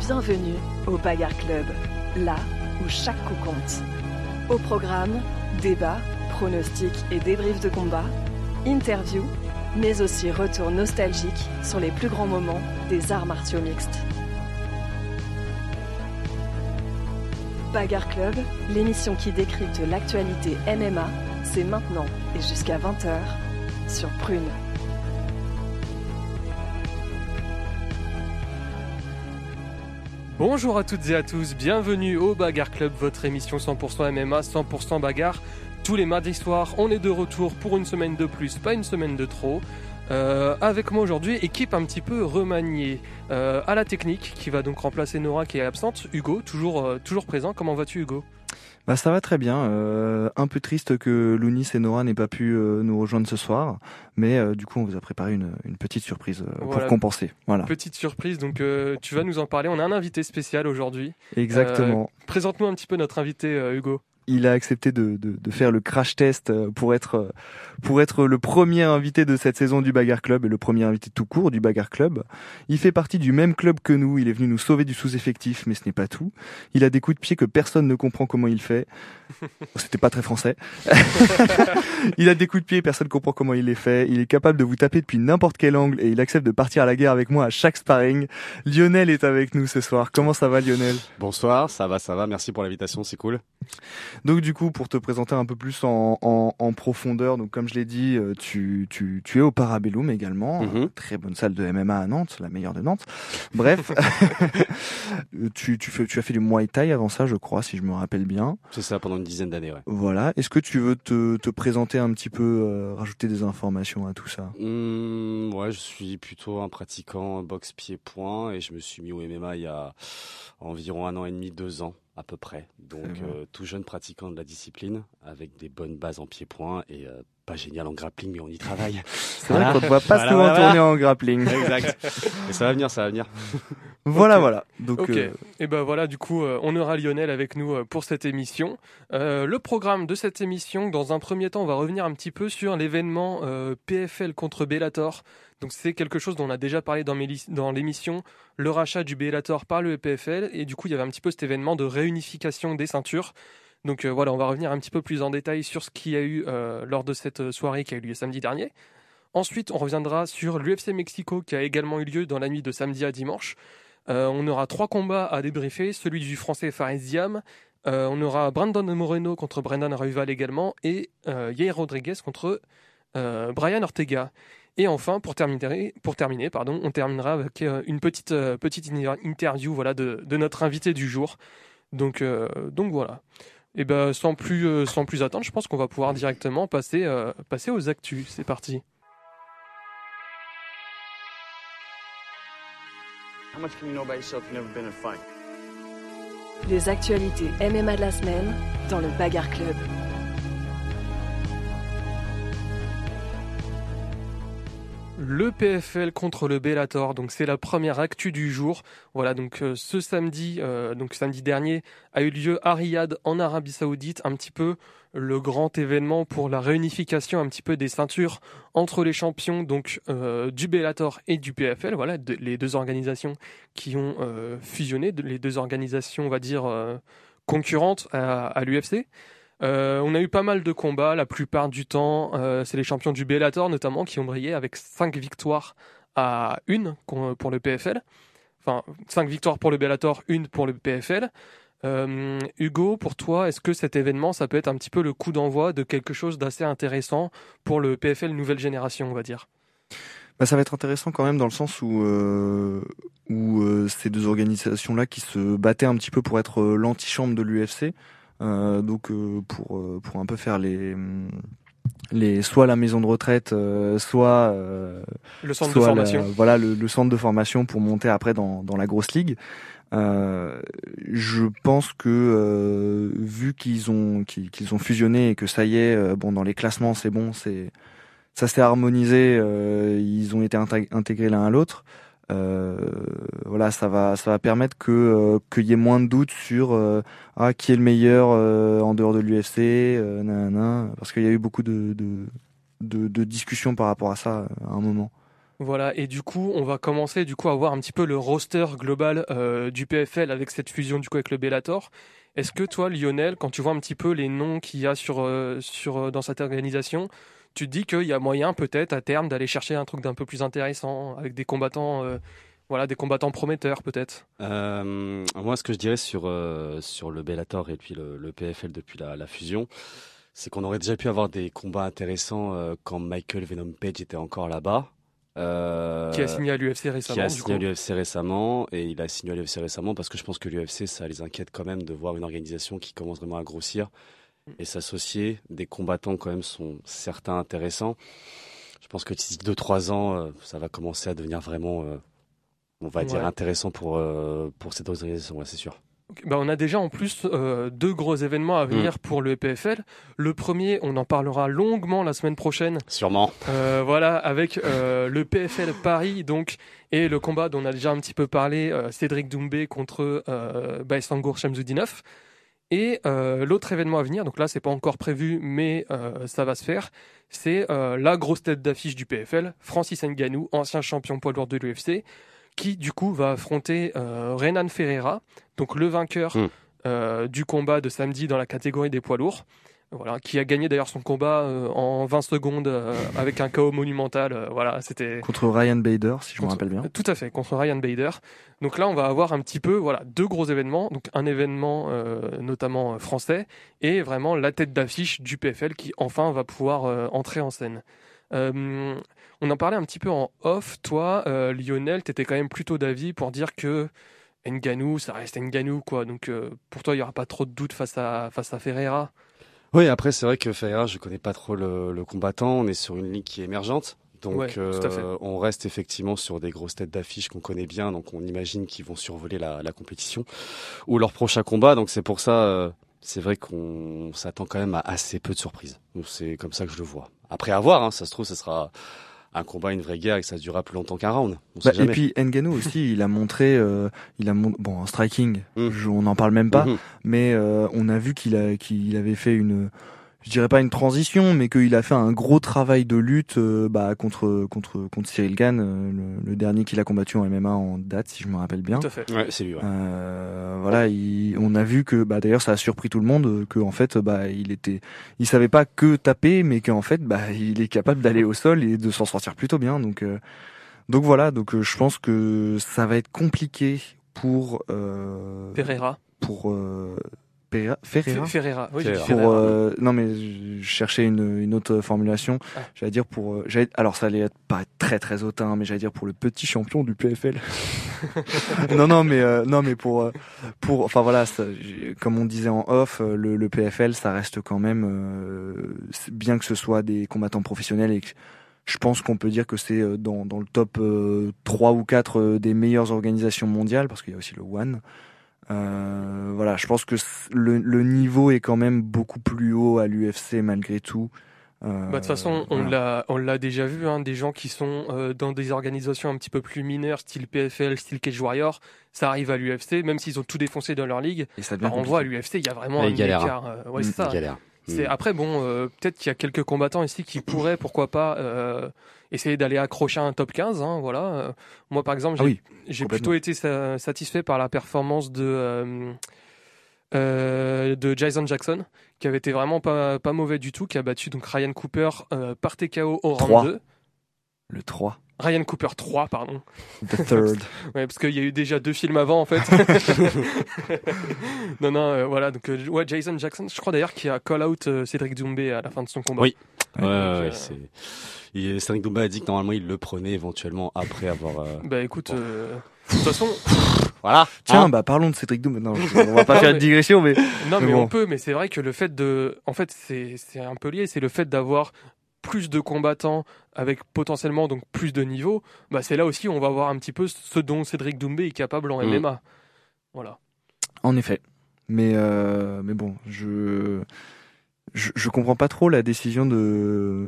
Bienvenue au Bagarre Club, là où chaque coup compte. Au programme, débats, pronostics et débriefs de combat, interviews, mais aussi retour nostalgique sur les plus grands moments des arts martiaux mixtes. Bagarre Club, l'émission qui décrypte l'actualité MMA, c'est maintenant et jusqu'à 20h sur Prune. Bonjour à toutes et à tous, bienvenue au Bagarre Club, votre émission 100% MMA, 100% bagarre. Tous les mardis soirs, on est de retour pour une semaine de plus, pas une semaine de trop. Euh, avec moi aujourd'hui, équipe un petit peu remaniée euh, à la technique, qui va donc remplacer Nora qui est absente. Hugo, toujours, euh, toujours présent. Comment vas-tu Hugo? Bah ça va très bien. Euh, un peu triste que Lounis et Nora n'aient pas pu euh, nous rejoindre ce soir, mais euh, du coup on vous a préparé une, une petite surprise pour compenser. Voilà. Petite surprise, donc tu vas nous en parler. On a un invité spécial aujourd'hui. Exactement. Présente-nous un petit peu notre invité Hugo. Il a accepté de, de, de faire le crash test euh, pour être euh, pour être le premier invité de cette saison du Bagarre Club et le premier invité tout court du Bagarre Club. Il fait partie du même club que nous. Il est venu nous sauver du sous-effectif, mais ce n'est pas tout. Il a des coups de pied que personne ne comprend comment il fait. C'était pas très français. il a des coups de pied, personne ne comprend comment il les fait. Il est capable de vous taper depuis n'importe quel angle et il accepte de partir à la guerre avec moi à chaque sparring. Lionel est avec nous ce soir. Comment ça va Lionel? Bonsoir, ça va, ça va. Merci pour l'invitation, c'est cool. Donc du coup, pour te présenter un peu plus en, en, en profondeur, donc comme je l'ai dit, euh, tu, tu, tu es au Parabellum également, Mhm. euh, très bonne salle de MMA à Nantes, la meilleure de Nantes. Bref, Euh, tu, tu, fais, tu as fait du Muay Thai avant ça, je crois, si je me rappelle bien. C'est ça pendant une dizaine d'années, ouais. Voilà. Est-ce que tu veux te, te présenter un petit peu, euh, rajouter des informations à tout ça? Hum, ouais, je suis plutôt un pratiquant boxe pied-point et je me suis mis au MMA il y a environ un an et demi, deux ans à peu près. Donc euh, tout jeune pratiquant de la discipline avec des bonnes bases en pied-point et euh, pas génial en grappling, mais on y travaille. C'est vrai qu'on ne voit pas Voilà, souvent voilà, tourner en grappling. exact. Et ça va venir, ça va venir. Voilà, voilà. Donc, Ok. euh, Et ben voilà, du coup, euh, on aura Lionel avec nous euh, pour cette émission. Euh, le programme de cette émission, dans un premier temps, on va revenir un petit peu sur l'événement euh, PFL contre Bellator. Donc c'est quelque chose dont on a déjà parlé dans, l'émission, le rachat du Bellator par le PFL. Et du coup, il y avait un petit peu cet événement de réunification des ceintures. Donc euh, voilà, on va revenir un petit peu plus en détail sur ce qu'il y a eu euh, lors de cette euh, soirée qui a eu lieu samedi dernier. Ensuite, on reviendra sur l'UFC Mexico qui a également eu lieu dans la nuit de samedi à dimanche. On aura trois combats à débriefer, celui du français Fares Diam, on aura Brandon Moreno contre Brendan Royval également, et Yair Rodriguez contre Brian Ortega. Et enfin, pour terminer, pour terminer pardon, on terminera avec euh, une petite, euh, petite in- interview voilà, de, de notre invité du jour. Donc, euh, donc voilà. Et ben, sans, plus, sans plus attendre, je pense qu'on va pouvoir directement passer, euh, passer aux actus. C'est parti. How much can you know about yourself? You've never been in a fight? Les actualités MMA de la semaine dans le Bagarre Club. Le PFL contre le Bellator, donc c'est la première actu du jour. Voilà, donc euh, ce samedi, euh, donc samedi dernier, a eu lieu à Riyad en Arabie Saoudite, un petit peu le grand événement pour la réunification un petit peu des ceintures entre les champions donc euh, du Bellator et du PFL. Voilà, les deux organisations qui ont euh, fusionné, les deux organisations, on va dire concurrentes à l'UFC. Euh, on a eu pas mal de combats, la plupart du temps, euh, c'est les champions du Bellator notamment qui ont brillé avec 5 victoires à une con- pour le PFL. Enfin, 5 victoires pour le Bellator, une pour le PFL. Euh, Hugo, pour toi, est-ce que cet événement, ça peut être un petit peu le coup d'envoi de quelque chose d'assez intéressant pour le PFL nouvelle génération, on va dire? Bah, ça va être intéressant quand même dans le sens où, euh, euh, ces deux organisations-là qui se battaient un petit peu pour être euh, l'antichambre de l'UFC, euh, donc euh, pour, euh, pour un peu faire les, les soit la maison de retraite, euh, soit, euh, Le centre de la- formation. voilà le, le centre de formation pour monter après dans, dans la grosse ligue. Euh, je pense que euh, vu qu'ils ont qu'ils ont fusionné et que ça y est, euh, bon dans les classements c'est bon, c'est ça s'est harmonisé, euh, ils ont été intég- intégrés l'un à l'autre. Euh, voilà, ça va, ça va permettre que euh, qu'il y ait moins de doutes sur euh, ah qui est le meilleur en dehors de l'UFC, parce qu'il y a eu beaucoup de, de de, de discussions par rapport à ça à un moment. Voilà, et du coup, on va commencer du coup à voir un petit peu le roster global euh, du PFL avec cette fusion du coup avec le Bellator. Est-ce que toi, Lionel, quand tu vois un petit peu les noms qu'il y a sur, euh, sur, dans cette organisation, tu te dis qu'il y a moyen peut-être à terme d'aller chercher un truc d'un peu plus intéressant avec des combattants, euh, voilà, des combattants prometteurs peut-être Euh, moi, ce que je dirais sur, euh, sur le Bellator et puis le, le PFL depuis la, la fusion, c'est qu'on aurait déjà pu avoir des combats intéressants quand Michael Venom Page était encore là-bas. Euh, qui a signé à l'UFC qui récemment. a du signé à l'UFC récemment et il a signé à l'UFC récemment parce que je pense que l'UFC ça les inquiète quand même de voir une organisation qui commence vraiment à grossir et s'associer des combattants quand même sont certains intéressants je pense que d'ici 2-3 ans euh, ça va commencer à devenir vraiment euh, on va dire intéressant pour euh, pour cette organisation ouais, c'est sûr bah, on a déjà en plus euh, deux gros événements à venir Mm. pour le PFL. Le premier, on en parlera longuement la semaine prochaine. sûrement Euh, voilà, avec euh, le PFL Paris donc et le combat dont on a déjà un petit peu parlé, Cédric Doumbé contre Baïsangour Shamzoudinov. Et euh, l'autre événement à venir, donc là c'est pas encore prévu, mais euh, ça va se faire, c'est euh, la grosse tête d'affiche du PFL, Francis Ngannou, ancien champion poids lourd de l'UFC, qui du coup va affronter euh, Renan Ferreira, donc le vainqueur Mm. euh, du combat de samedi dans la catégorie des poids lourds. Voilà, qui a gagné d'ailleurs son combat euh, en 20 secondes euh, avec un KO monumental. euh, voilà, c'était Contre Ryan Bader, si je me rappelle bien. tout à fait contre Ryan Bader. Donc là, on va avoir un petit peu, voilà, deux gros événements. Donc un événement notamment français et vraiment la tête d'affiche du PFL qui enfin va pouvoir entrer en scène. On en parlait un petit peu en off. Toi, Lionel, t'étais quand même plutôt d'avis pour dire que Ngannou, ça reste Ngannou, quoi. Donc pour toi, il y aura pas trop de doute face à face à Ferreira? Oui après c'est vrai que Ferreira je connais pas trop le, le combattant on est sur une ligue qui est émergente donc Ouais, euh, on reste effectivement sur des grosses têtes d'affiche qu'on connaît bien, donc on imagine qu'ils vont survoler la, la compétition ou leur prochain combat. Donc c'est pour ça, euh, c'est vrai qu'on s'attend quand même à assez peu de surprises. C'est comme ça que je le vois. Après à voir, hein, ça se trouve, ce sera un combat, une vraie guerre et que ça durera plus longtemps qu'un round. On Bah, sait et jamais. puis Ngannou aussi, il a montré, euh, il a mon- bon en striking, Mm. je- on n'en parle même pas, Mhm. mais euh, on a vu qu'il a qu'il avait fait une je dirais pas une transition mais qu'il a fait un gros travail de lutte euh, bah, contre contre contre Cyril Gann euh, le, le dernier qu'il a combattu en MMA en date si je me rappelle bien Tout à fait. Ouais, c'est lui. Ouais. euh, voilà il, on a vu que bah d'ailleurs ça a surpris tout le monde euh, que en fait bah il était il savait pas que taper mais qu'en fait bah il est capable d'aller au sol et de s'en sortir plutôt bien donc euh, donc voilà donc euh, je pense que ça va être compliqué pour euh, Ferreira. pour euh, Pereira- Ferreira Fe- Ferreira. Oui, pour euh, non mais je cherchais une, une autre formulation. Ah. j'allais dire pour euh, alors ça allait être pas très très hautain mais j'allais dire pour le petit champion du PFL non non mais euh, non mais pour pour enfin voilà ça, comme on disait en off le, le PFL ça reste quand même euh, bien que ce soit des combattants professionnels et que je pense qu'on peut dire que c'est dans, dans le top euh, 3 ou 4 euh, des meilleures organisations mondiales parce qu'il y a aussi le One euh, voilà, je pense que le, le niveau est quand même beaucoup plus haut à l'UFC malgré tout. Euh, Bah, de toute façon, on l'a, on l'a déjà vu, hein, des gens qui sont euh, dans des organisations un petit peu plus mineures, style PFL, style Cage Warrior, ça arrive à l'UFC, même s'ils ont tout défoncé dans leur ligue. Et ça devient Alors, on compliqué. voit à l'UFC, il y a vraiment un galèrent, écart. euh, ouais, c'est ça. Galère. C'est, Mm. après, bon, euh, peut-être qu'il y a quelques combattants ici qui pourraient, pourquoi pas, euh, essayer d'aller accrocher un top 15. Hein, voilà. Euh, moi, par exemple, j'ai, Ah oui, j'ai plutôt été sa- satisfait par la performance de, euh, de Jason Jackson, qui avait été vraiment pas, pas mauvais du tout, qui a battu donc Ryan Cooper par TKO au round Trois. 2. Le 3, Ryan Cooper 3, pardon. the third. Ouais, parce qu'il y a eu déjà deux films avant, en fait. non, non, euh, voilà. Donc, euh, ouais, Jason Jackson, je crois d'ailleurs qu'il a call out euh, Cédric Doumbé à la fin de son combat. Oui. Ouais, ouais, euh, ouais, c'est. Il, Cédric Doumbé a dit que normalement il le prenait éventuellement après avoir. euh, Bah écoute, Bon. euh, de toute façon, Voilà. Tiens, Hein bah parlons de Cédric Doum. Non, on va pas faire mais- de digression, mais non Mais mais bon. on peut, mais c'est vrai que le fait de, en fait, c'est c'est un peu lié, c'est le fait d'avoir plus de combattants avec potentiellement donc plus de niveaux. Bah c'est là aussi où on va voir un petit peu ce dont Cédric Doumbé est capable en Mm. MMA. Voilà. en effet. Mais euh, mais bon, je, je je comprends pas trop la décision de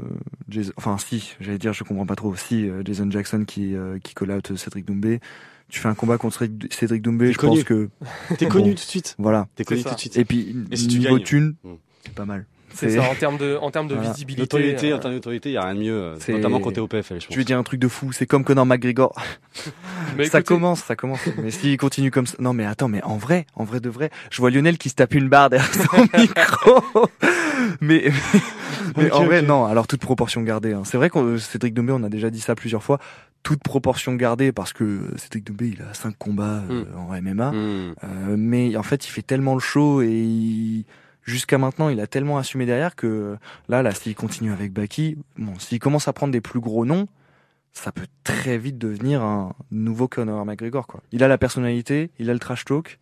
Jason. Enfin, si, j'allais dire, je comprends pas trop. Si euh, Jason Jackson qui euh, qui call out Cédric Doumbé, tu fais un combat contre Cédric- Doumbé, je connu. pense que T'es Bon. connu tout de suite. voilà. T'es connu ça. tout de suite. Et puis Et si tu niveau gagnes thune, Mm. c'est pas mal. C'est ça, en termes de, en termes de Voilà. visibilité. Notoriété, euh, en termes de notoriété, il y a rien de mieux, euh, C'est- notamment quand t'es au PFL, je pense. Je vais dire un truc de fou. C'est comme Conor McGregor. mais ça écoutez, commence, ça commence. mais s'il continue comme ça, non mais attends, mais en vrai, en vrai de vrai, je vois Lionel qui se tape une barre derrière son micro. mais mais en vrai, non. Alors toute proportion gardée. hein. C'est vrai que Cédric Doumbé, on a déjà dit ça plusieurs fois. Toute proportion gardée parce que Cédric Doumbé, il a cinq combats euh, en MMA. Hmm. Euh, mais en fait, il fait tellement le show et il- jusqu'à maintenant, il a tellement assumé derrière que là, là, s'il continue avec Baki, bon, s'il commence à prendre des plus gros noms, ça peut très vite devenir un nouveau Conor McGregor, quoi. Il a la personnalité, il a le trash talk.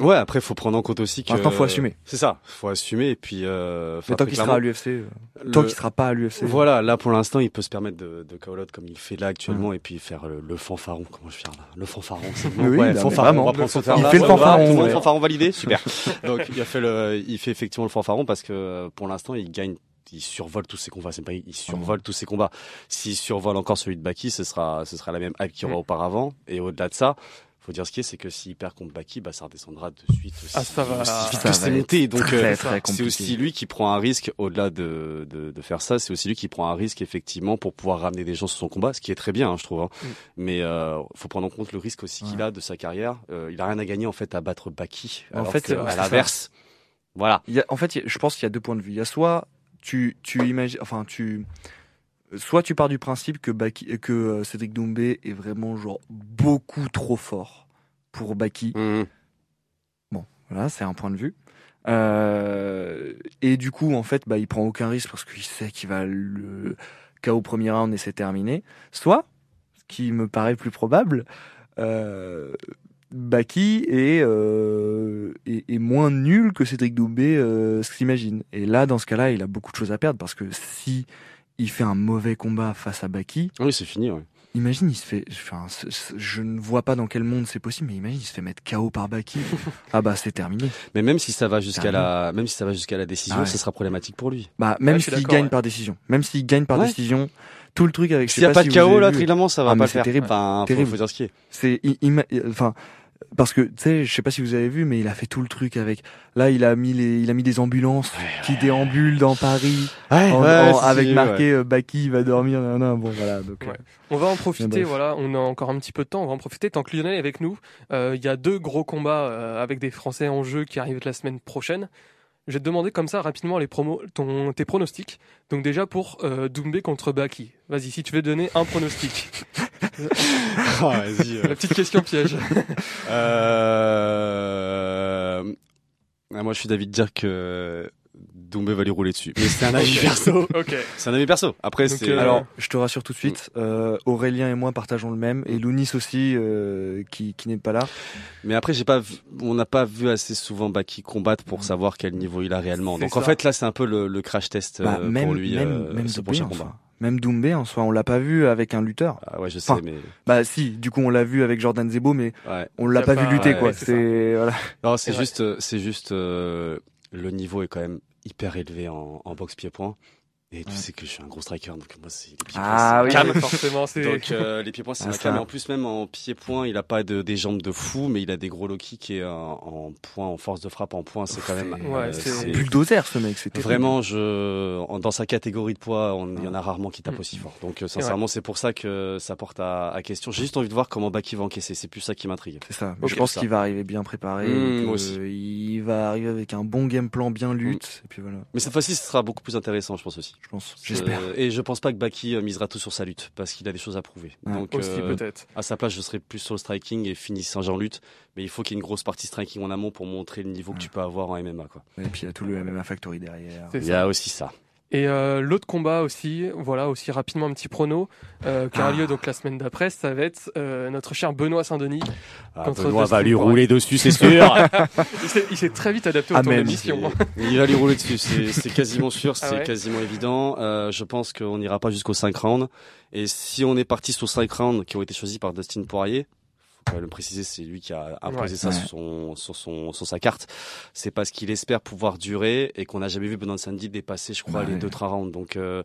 Ouais, après, faut prendre en compte aussi que. Maintenant, faut assumer. C'est ça, faut assumer, et puis, euh, Mais tant qu'il sera à l'UFC, euh, tant qu'il sera pas à l'UFC. Voilà, là pour l'instant, il peut se permettre de, de call comme il fait là actuellement et puis faire le, le fanfaron. Comment je faire là? Le fanfaron, c'est Oui, oui, ouais, fanfaron. on va prendre Il fait le fanfaron, tout le ouais. fanfaron validé, super. Donc il a fait le, il fait effectivement le fanfaron parce que euh, pour l'instant, il gagne. Il survole tous ses combats, c'est pas, il survole tous ses combats. S'il survole encore celui de Baki, ce sera, ce sera la même hype qu'il y aura auparavant. Et au-delà de ça, faut dire ce qui est, c'est que s'il perd contre Baki, bah ça redescendra de suite aussi, Ah, ça va- aussi vite ça que c'est monté. Donc euh, c'est aussi lui qui prend un risque au-delà de, de, de faire ça. C'est aussi lui qui prend un risque effectivement pour pouvoir ramener des gens sur son combat, ce qui est très bien, hein, je trouve. hein. Mm. Mais euh, faut prendre en compte le risque aussi qu'il a de sa carrière. Euh, il a rien à gagner en fait à battre Baki. En alors fait, que, c'est- à l'inverse, voilà. Il y a- en fait, je pense qu'il y a deux points de vue. Il y a soit tu, tu imagines, enfin tu, soit tu pars du principe que Baki, que euh, Cédric Doumbé est vraiment genre beaucoup trop fort pour Baki. Mm. Voilà, c'est un point de vue. Euh, et du coup, en fait, bah, il prend aucun risque parce qu'il sait qu'il va le KO au premier round et c'est terminé. Soit, ce qui me paraît plus probable, euh, Baki est, euh, est, est moins nul que Cédric Doumbé euh, s'imagine. Et là, dans ce cas-là, il a beaucoup de choses à perdre parce que si il fait un mauvais combat face à Baki, Oui, c'est fini. Ouais. imagine, il se fait. Enfin, c- c- je ne vois pas dans quel monde c'est possible, mais imagine, il se fait mettre KO par Baki. ah bah, c'est terminé. Mais même si ça va jusqu'à la, même si ça va jusqu'à la décision, Ah ouais. ce sera problématique pour lui. Bah, même s'il gagne ouais. par décision. Même s'il gagne par Ouais. décision, tout le truc avec. S'il n'y a pas si de vous KO là, vu, ça va Ah, mais pas le c'est faire. terrible. Enfin, faut, Terrible. faut dire ce qui est. C'est, enfin, parce que tu sais, je sais pas si vous avez vu, mais il a fait tout le truc avec. Là, il a mis les, il a mis des ambulances qui déambulent dans Paris, Ouais, en- ouais, en- si, avec si, marqué euh, Baki va dormir. nan, nan. Bon, voilà. Donc, Ouais. euh, On va en profiter, voilà, on a encore un petit peu de temps, on va en profiter tant que Lionel est avec nous. Euh, Il y a deux gros combats euh, avec des Français en jeu qui arrivent la semaine prochaine. Je vais te demander comme ça rapidement les promos, ton, tes pronostics. Donc déjà pour euh, Doumbé contre Baki. Vas-y, si tu veux donner un pronostic. Vas-y. euh. La petite question piège. Euh... ah, Moi, je suis d'avis de dire que Doumbé va lui rouler dessus. Mais c'est un avis perso. ok. C'est un avis perso. Après, Donc, c'est. euh, Alors, je te rassure tout de suite, euh, Aurélien et moi partageons le même, et Lounis aussi, euh, qui, qui n'est pas là. Mais après, j'ai pas, vu- on n'a pas vu assez souvent Baki combattre pour savoir quel niveau il a réellement. Donc en fait, là, c'est un peu le, le crash test Bah, euh, même, pour lui, même, euh, même ce prochain combat. Même Doumbé en soi, on l'a pas vu avec un lutteur. Ah ouais, je sais, Enfin, mais Bah si, du coup on l'a vu avec Jordan Zebo, mais ouais. on l'a pas, pas- vu lutter ouais, quoi. c'est C'est voilà. Non, c'est Ouais. juste, euh, c'est juste, euh, le niveau est quand même hyper élevé en, en boxe pied-point. Et tu Ouais. sais que je suis un gros striker, donc moi, c'est les pieds-points. Ah c'est oui. Calme, forcément, c'est. Donc euh, les pieds-points, c'est Ah, ma ça. came. Et en plus, même en pied-point, il a pas de, des jambes de fou, mais il a des gros low kicks et euh, en point, en force de frappe, en point, c'est quand même. C'est- Ouais, euh, c'est- bulldozer ce mec, c'était Vraiment, je, en- dans sa catégorie de poids, on- il y en a rarement qui tapent Mm. aussi fort. Donc, euh, sincèrement, c'est pour ça que ça porte à, à question. J'ai juste envie de voir comment Baki va encaisser. C'est plus ça qui m'intrigue. C'est ça. Je pense qu'il va arriver bien préparé. Mmh, que moi aussi. Il va arriver avec un bon game plan, bien lutte. Et puis voilà, Mais cette fois-ci, ce sera beaucoup plus intéressant, je pense aussi. Je pense. J'espère. Euh, et je pense pas que Baki euh, misera tout sur sa lutte parce qu'il a des choses à prouver. Ouais. Donc, Aussi euh, peut-être. à sa place, je serais plus sur le striking et finissant en lutte. Mais il faut qu'il y ait une grosse partie striking en amont pour montrer le niveau que tu peux avoir en MMA. Quoi. Et puis il y a tout le MMA Factory derrière. Il y a aussi ça. Et euh, l'autre combat aussi, voilà, aussi rapidement un petit prono, euh, qui aura Ah. lieu donc la semaine d'après, ça va être euh, notre cher Benoît Saint-Denis. Ah, Contre Benoît va lui rouler dessus, c'est sûr. Il s'est- très vite adapté au ton Amen. d'émission. il va lui rouler dessus, c'est quasiment sûr, c'est Ah ouais quasiment évident. Euh, je pense qu'on n'ira pas jusqu'aux 5 rounds. Et si on est parti sur 5 rounds qui ont été choisis par Dustin Poirier, faut quand même le préciser, c'est lui qui a imposé Ouais. ça Ouais. sur, son, sur, son, sur sa carte. C'est parce qu'il espère pouvoir durer et qu'on n'a jamais vu Benoît Sandy dépasser, je crois, les ouais. 2-3 rounds. Donc euh,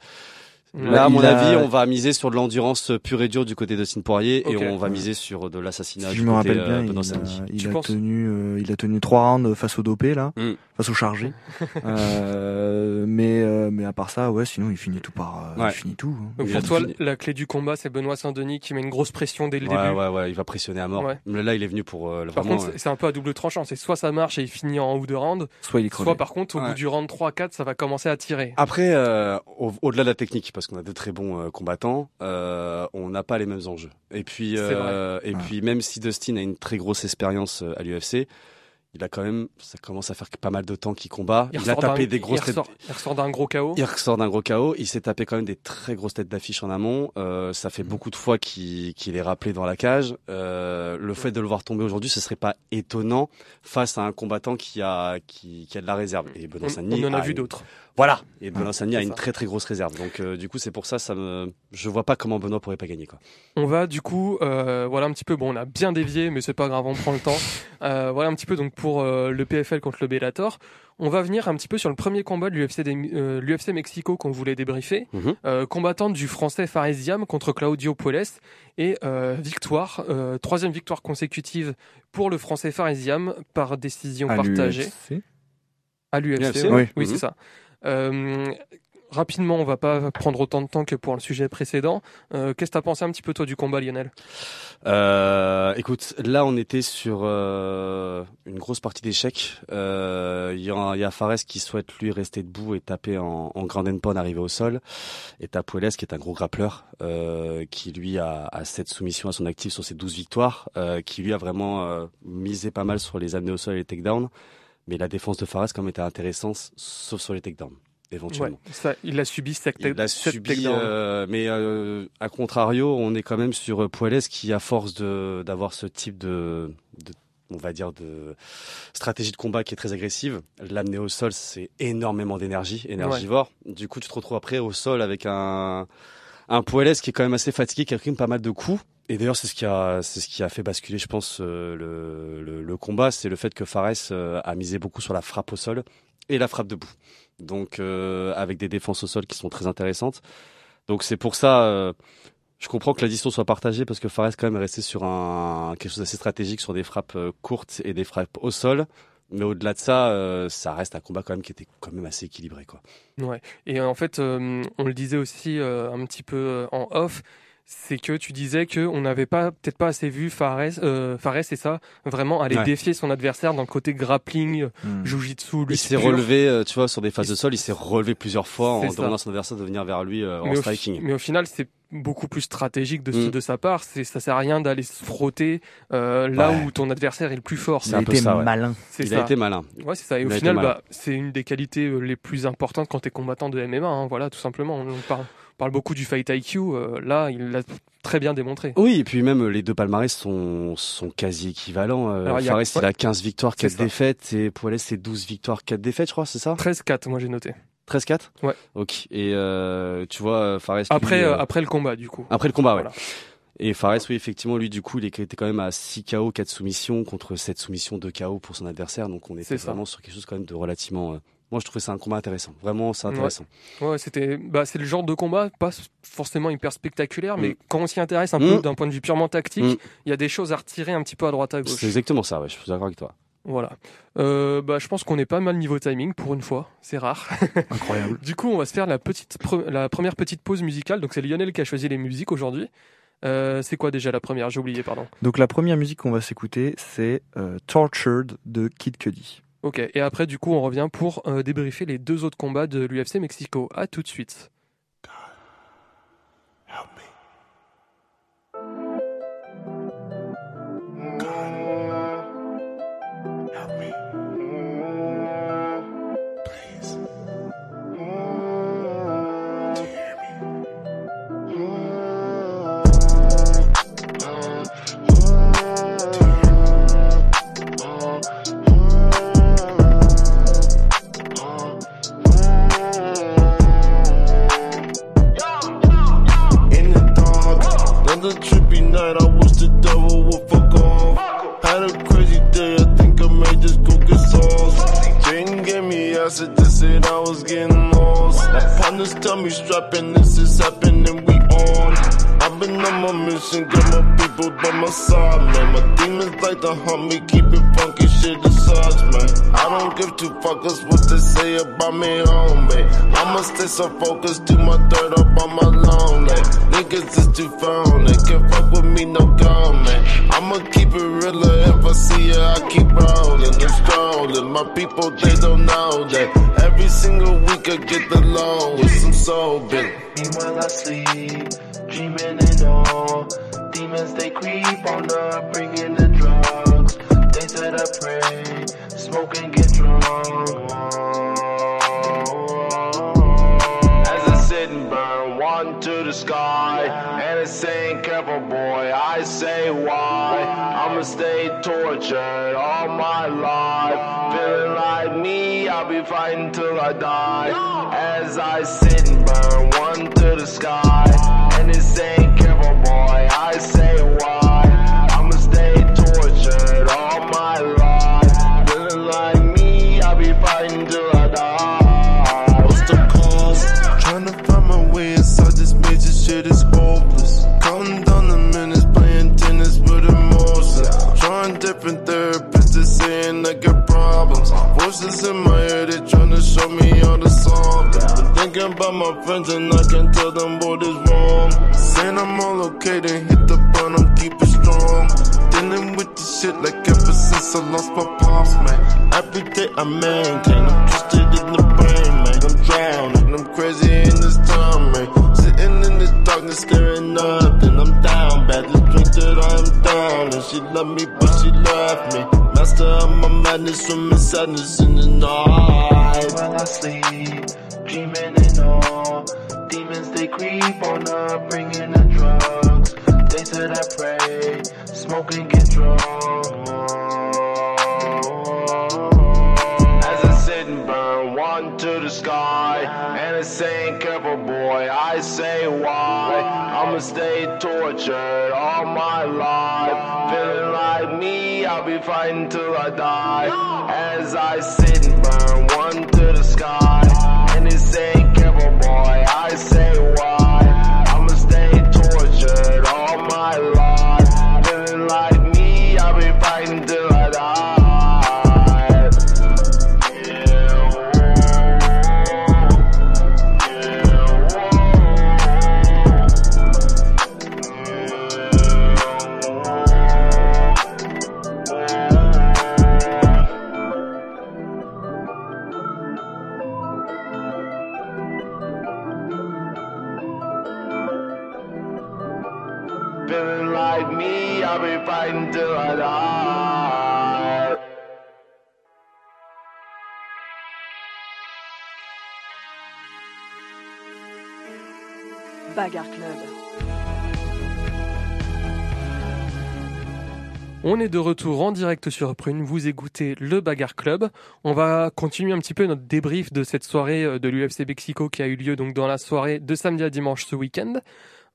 là, à mon a- avis, on va miser sur de l'endurance pure et dure du côté de Dustin Poirier et on va miser sur de l'assassinat Si du me côté rappelle euh, bien, Benoît il a, il Tu a tenu, euh, il a tenu trois rounds face au dopé là. Mm. face au chargé. euh, mais euh, mais à part ça, ouais, sinon il finit tout par, euh, Ouais. il finit tout. hein. Donc Il pour toi, fini. la clé du combat, c'est Benoît Saint-Denis qui met une grosse pression dès le Ouais, début. ouais, ouais, il va pressionner à mort. Ouais. Mais Là, il est venu pour euh, Par vraiment. contre, euh, c'est- un peu à double tranchant. C'est soit ça marche et il finit en haut de round, Soit il est crevé. soit par contre, au Ouais. bout du round 3-4, ça va commencer à tirer. Après, euh, au- au-delà de la technique, parce qu'on a de très bons euh, combattants, euh, on n'a pas les mêmes enjeux. Et puis, euh, et puis, même si Dustin a une très grosse expérience euh, à l'UFC, il a quand même, ça commence à faire pas mal de temps qu'il combat. Il, a ressort d'un- tapé des grosses il têtes. ressort, il ressort d'un gros KO. Il ressort d'un gros chaos. Il s'est tapé quand même des très grosses têtes d'affiche en amont. Euh, ça fait beaucoup de fois qu'il est rappelé dans la cage. Euh, le fait de le voir tomber aujourd'hui, ce serait pas étonnant face à un combattant qui a qui, qui a de la réserve. Et Benoît On, Saint-Denis on en a vu une- d'autres. Voilà. Et Benoît Saint-Denis a c'est une très très grosse réserve. Donc euh, du coup, c'est pour ça, ça me, je vois pas comment Benoît pourrait pas gagner quoi. On va du coup, euh, voilà un petit peu. Bon, on a bien dévié, mais c'est pas grave, on prend le temps. Euh, voilà un petit peu donc pour euh, le PFL contre le Bellator. On va venir un petit peu sur le premier combat de l'UFC des- euh, l'UFC Mexico qu'on voulait débriefer. Mhm. Euh, combattant du français Fares Diam contre Claudio Puelles et euh, victoire, euh, troisième victoire consécutive pour le français Fares Diam par décision À partagée l'UFC. à l'UFC. Oui. Oui, Mhm. c'est ça. Euh, rapidement, on va pas prendre autant de temps que pour le sujet précédent. Euh, Qu'est-ce que t'as pensé un petit peu toi du combat, Lionel? Euh, écoute, là on était sur euh, une grosse partie d'échecs. Il y, a, Fares qui souhaite lui rester debout et taper en, en grand endpoint arrivé au sol. Et t'as qui est un gros grappleur qui lui a, a cette soumission à son actif sur ses 12 victoires, qui lui a vraiment misé pas mal sur les amener au sol et les takedowns. Mais la défense de Fares quand même était intéressante, sauf sur les takedowns, éventuellement. Ouais, ça, il a subi cette, Il a cette subi, euh, mais euh, à contrario, on est quand même sur euh, Puelles qui, à force de d'avoir ce type de, de, on va dire de stratégie de combat qui est très agressive, l'amener au sol, c'est énormément d'énergie, énergivore. Du coup, tu te retrouves après au sol avec un un Puelles qui est quand même assez fatigué, qui a pas mal de coups. Et d'ailleurs, c'est ce qui a, c'est ce qui a fait basculer, je pense, euh, le, le, le combat, c'est le fait que Fares euh, a misé beaucoup sur la frappe au sol et la frappe debout. Donc, euh, avec des défenses au sol qui sont très intéressantes. Donc, c'est pour ça, euh, je comprends que la distance soit partagée parce que Fares quand même est resté sur un quelque chose d'assez stratégique sur des frappes euh, courtes et des frappes au sol. Mais au-delà de ça, euh, ça reste un combat quand même qui était quand même assez équilibré, quoi. Ouais. Et en fait, euh, on le disait aussi euh, un petit peu euh, en off, c'est que tu disais que on n'avait pas peut-être pas assez vu Fares, euh, Fares et ça vraiment aller Ouais. défier son adversaire dans le côté grappling, Hmm. jujitsu, Il s'est relevé, euh, tu vois, sur des phases Il de sol, il s'est relevé plusieurs fois en C'est ça. demandant à son adversaire de venir vers lui euh, en mais, au, striking. mais au final, c'est beaucoup plus stratégique de, Mm. de sa part. C'est ça sert à rien d'aller se frotter euh, là Ouais. où ton adversaire est le plus fort. Il C'est a un peu été ça, ouais. malin. C'est Il ça. a été malin. Ouais, c'est ça. Et Il au final, bah, c'est une des qualités euh, les plus importantes quand tu es combattant de MMA. hein, voilà, tout simplement. On parle, parle beaucoup du fight IQ. euh, là, il l'a très bien démontré. Oui, et puis même euh, les deux palmarès sont, sont quasi équivalents. Euh, Alors, il y a- Fares, il ouais. a 15 victoires, C'est 4 ça. défaites, et Poiles, c'est 12 victoires, 4 défaites, je crois, c'est ça? 13-4, moi j'ai noté. 13-4 Ouais. Ok. Et euh, tu vois, euh, Fares... lui, Après, euh, euh, après le combat, du coup. après le combat, ouais. Voilà. Et Fares, oui, effectivement, lui, du coup, il était quand même à 6 KO, 4 soumissions, contre 7 soumissions, 2 KO pour son adversaire. Donc on était ça. vraiment sur quelque chose quand même de relativement... Moi, je trouvais ça un combat intéressant. Vraiment, c'est intéressant. Ouais, c'était, bah, c'est le genre de combat pas forcément hyper spectaculaire, mais Mm. quand on s'y intéresse un Mm. peu d'un point de vue purement tactique, Mm. il y a des choses à retirer un petit peu à droite à gauche. C'est exactement ça, ouais, je suis d'accord avec toi. Voilà. Euh, bah, je pense qu'on est pas mal niveau timing pour une fois. C'est rare. Incroyable. Du coup, on va se faire la petite, pre- la première petite pause musicale. Donc c'est Lionel qui a choisi les musiques aujourd'hui. Euh, c'est quoi déjà la première? J'ai oublié, pardon. Donc la première musique qu'on va s'écouter, c'est euh, Tortured de Kid Cudi. Ok. Et après, du coup, on revient pour euh, débriefer les deux autres combats de l'UFC Mexico. À tout de suite. Night, I wish the devil would fuck off. Had a crazy day, I think I may just go get sauce. Jane gave me acid, they said I was getting lost. My partners tell me strapping, this is happening, we on. Been on my mission, got my people by my side, man. My demons like to hunt me, keep it funky, shit aside, man. I don't give two fuckers what they say about me, homie. I'ma stay so focused, do my dirt up on my long leg. Niggas is too phony, can't fuck with me, no man. I'ma keep it realer if I see ya, I keep rolling and strolling. My people, they don't know that every single week I get the loan with some soul billing. me while I sleep, dreaming and all. Demons they creep on up, bringing the drugs. They said I pray, smoke and get drunk. As I sit and burn one to the sky, and it's saying, careful boy, I say why. I'ma stay tortured all my life. Feeling like me, I'll be fighting till I die. As I sit and burn one to the sky, it's saying, careful boy, I say why. I'ma stay tortured all my life. Feeling like me, I'll be fighting till I die. What's the cause? Trying find my way inside this major shit is hopeless. Counting down the minutes, playing tennis with emotions. Trying different therapists, they saying I got problems. Voices in my head, they trying show me how to solve thinking about my friends and I can tell them I maintain, I'm twisted in the brain, man. I'm drowning, I'm crazy in this time, man. Sitting in this darkness, staring nothing. I'm down, badly drink that I'm down. And she love me, but she left me. Master of my madness, swimming sadness in the fighting till I die. As I sit On est de retour en direct sur Prune, vous écoutez le Bagarre Club. On va continuer un petit peu notre débrief de cette soirée euh, de l'UFC Mexico qui a eu lieu donc dans la soirée de samedi à dimanche ce week-end.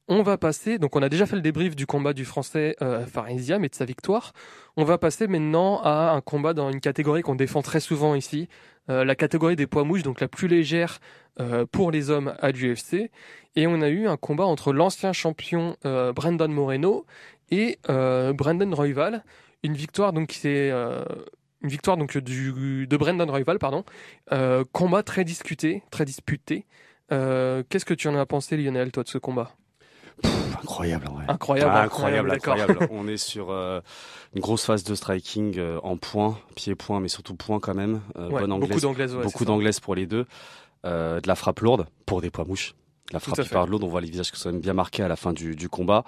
On va passer, donc on a déjà fait le débrief du combat du français euh, Farisiam et de sa victoire. On va passer maintenant à un combat dans une catégorie qu'on défend très souvent ici, euh, la catégorie des poids mouches, donc la plus légère euh, pour les hommes à l'UFC. Et on a eu un combat entre l'ancien champion euh, Brandon Moreno et euh, Brandon Royval. Une victoire donc qui s'est euh, une victoire donc du, de Brandon Royval pardon. Euh, combat très discuté, très disputé. Euh, Qu'est-ce que tu en as pensé Lionel toi de ce combat? Incroyable, en vrai. Incroyable, Ah, incroyable, incroyable, d'accord. incroyable. On est sur euh, une grosse phase de striking euh, en points, pied-point, mais surtout points quand même. Euh, Ouais, bonne beaucoup anglaise, d'anglaise, ouais, beaucoup c'est ça. d'anglaise pour les deux. Euh, de la frappe lourde pour des poids mouches. La frappe hyper lourde, on voit les visages qui sont même bien marqués à la fin du, du combat.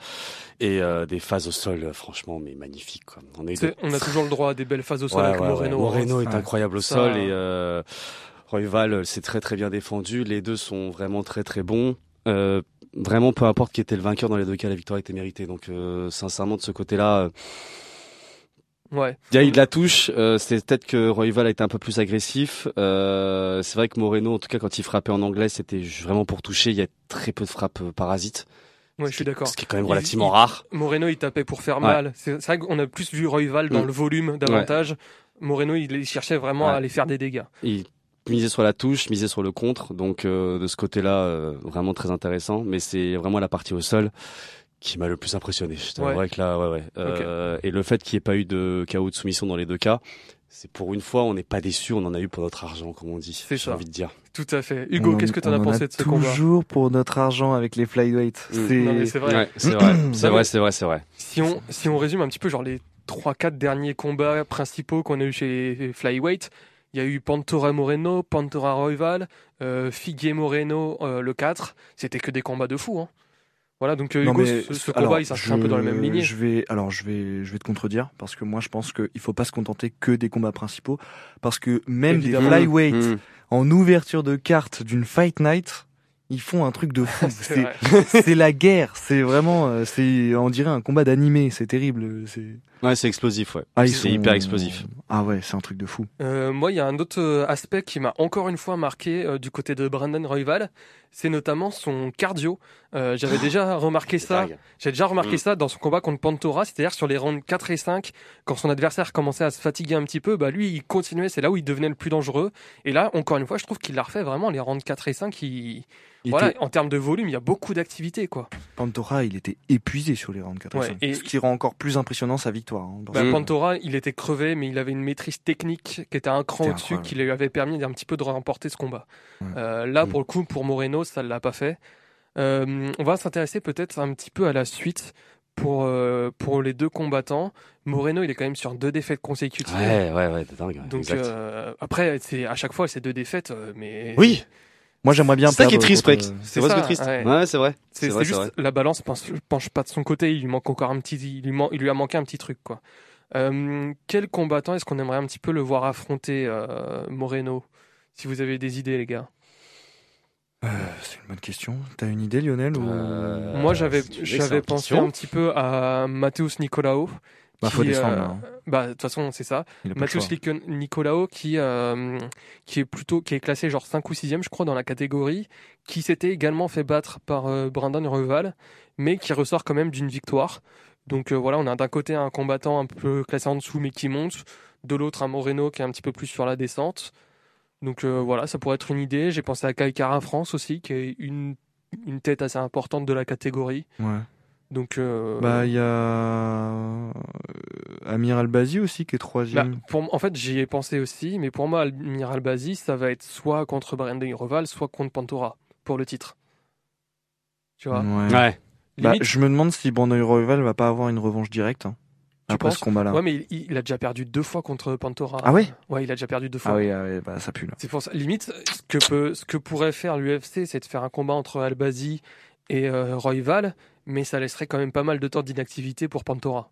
Et euh, des phases au sol, franchement, mais magnifiques. Quoi. On, est On a toujours le droit à des belles phases au sol Ouais, avec ouais, Moreno. ouais. hein. Moreno est incroyable au Ça- sol et euh, Royval s'est très très bien défendu. Les deux sont vraiment très très bons. Euh, vraiment, peu importe qui était le vainqueur dans les deux cas, la victoire était méritée. Donc, euh, sincèrement, de ce côté-là, euh, Ouais. il y a eu de la touche. Euh, c'est peut-être que Royval a été un peu plus agressif. Euh, c'est vrai que Moreno, en tout cas, quand il frappait en anglais, c'était vraiment pour toucher. Il y a très peu de frappes euh, parasites. Ouais, je suis d'accord. Ce qui est quand même relativement il- rare. Moreno, il tapait pour faire Ouais. mal. C'est vrai qu'on a plus vu Royval dans Mm. le volume davantage. Moreno, il, il cherchait vraiment à aller faire des dégâts. Il misait sur la touche, misait sur le contre. Donc, euh, de ce côté-là, euh, vraiment très intéressant. Mais c'est vraiment la partie au sol qui m'a le plus impressionné. Je Ouais. que là, ouais, ouais. Euh, Et le fait qu'il n'y ait pas eu de chaos de soumission dans les deux cas, c'est pour une fois, on n'est pas déçu, on en a eu pour notre argent, comme on dit. C'est J'ai envie de dire. Tout à fait. Hugo, qu'est-ce que tu en as pensé de ce combat? Toujours pour notre argent avec les flyweights. Mm. C'est Non, mais c'est vrai. Ouais, c'est vrai, c'est vrai, c'est vrai. Si on, si on résume un petit peu genre les 3-4 derniers combats principaux qu'on a eu chez les Flyweight, il y a eu Pantora Moreno, Pantora Royval, euh, Figuier Moreno euh, le 4, c'était que des combats de fou. Hein. Voilà, donc euh, Non, Hugo, mais, ce, ce alors, combat il s'inscrit un peu dans la même lignée. Je vais, alors je vais, je vais te contredire parce que moi je pense qu'il faut pas se contenter que des combats principaux parce que même Évidemment. des flyweights Mmh. en ouverture de carte d'une fight night, ils font un truc de fou. C'est la guerre. C'est vraiment, euh, c'est, on dirait un combat d'animé. C'est terrible. C'est, Ouais, c'est explosif, ouais. ah, c'est sont- hyper explosif. Ah ouais, c'est un truc de fou. Euh, moi, il y a un autre euh, aspect qui m'a encore une fois marqué euh, du côté de Brandon Royval, c'est notamment son cardio. Euh, J'avais déjà remarqué ça. J'ai déjà remarqué Mm. ça dans son combat contre Pantora, c'est-à-dire sur les rounds 4 et 5, quand son adversaire commençait à se fatiguer un petit peu, bah lui il continuait, c'est là où il devenait le plus dangereux. Et là, encore une fois, je trouve qu'il l'a refait vraiment les rounds 4 et 5, il... Il voilà, était- en termes de volume, il y a beaucoup d'activité quoi. Pantora, il était épuisé sur les rounds 4 Ouais, et- Ce qui rend encore plus impressionnant sa victoire. hein, Bah. Pantora, il était crevé, mais il avait une maîtrise technique qui était un cran au-dessus, qui lui avait permis d'un petit peu de remporter ce combat. Ouais. Euh, là, Mm. pour le coup, pour Moreno, ça ne l'a pas fait. Euh, on va s'intéresser peut-être un petit peu à la suite pour, euh, pour les deux combattants. Moreno, il est quand même sur deux défaites consécutives. Ouais, ouais, ouais, c'est dingue. Donc exact. euh, après, c'est à chaque fois c'est deux défaites, mais Oui, Moi, j'aimerais bien c'est ça qui est triste, contre- Break. C'est vrai que triste. ouais. Ouais, c'est vrai. c'est vrai, c'est c'est juste vrai. la balance penche, penche pas de son côté. Il lui manque encore un petit, il lui, man- il lui a manqué un petit truc quoi. Euh, quel combattant est-ce qu'on aimerait un petit peu le voir affronter euh, Moreno Si vous avez des idées, les gars? Euh, c'est une bonne question. T'as une idée, Lionel ou... Euh, Moi, j'avais pensé un petit peu à Mateus Nicolao. Bah, faut qui, descendre. euh, hein. Bah, de toute façon, c'est ça. Slick- Nicolao qui euh, qui est plutôt qui est classé genre 5 ou 6 je crois dans la catégorie qui s'était également fait battre par euh, Brandon Reval mais qui ressort quand même d'une victoire donc euh, voilà on a d'un côté un combattant un peu classé en dessous mais qui monte de l'autre un Moreno qui est un petit peu plus sur la descente donc euh, voilà ça pourrait être une idée j'ai pensé à Kai Kara France aussi qui est une une tête assez importante de la catégorie Ouais. donc euh, Bah, il y a euh, Amir Albazi aussi qui est Bah, troisième. pour, en fait, j'y ai pensé aussi, mais pour moi, Admiral Bazi, ça va être soit contre Brandon Roval, soit contre Pantora, pour le titre. Tu vois? Ouais. Ouais. Bah, je me demande si Brandon Royval va pas avoir une revanche directe hein, après penses ce combat-là. ouais, mais il, il a déjà perdu deux fois contre Pantora. Ah ouais Ouais, il a déjà perdu deux fois. Ah oui, ah oui, bah ça pue là. C'est pour ça. Limite, ce que, peut, ce que pourrait faire l'UFC, c'est de faire un combat entre Albazi et euh, Royval, mais ça laisserait quand même pas mal de temps d'inactivité pour Pantora.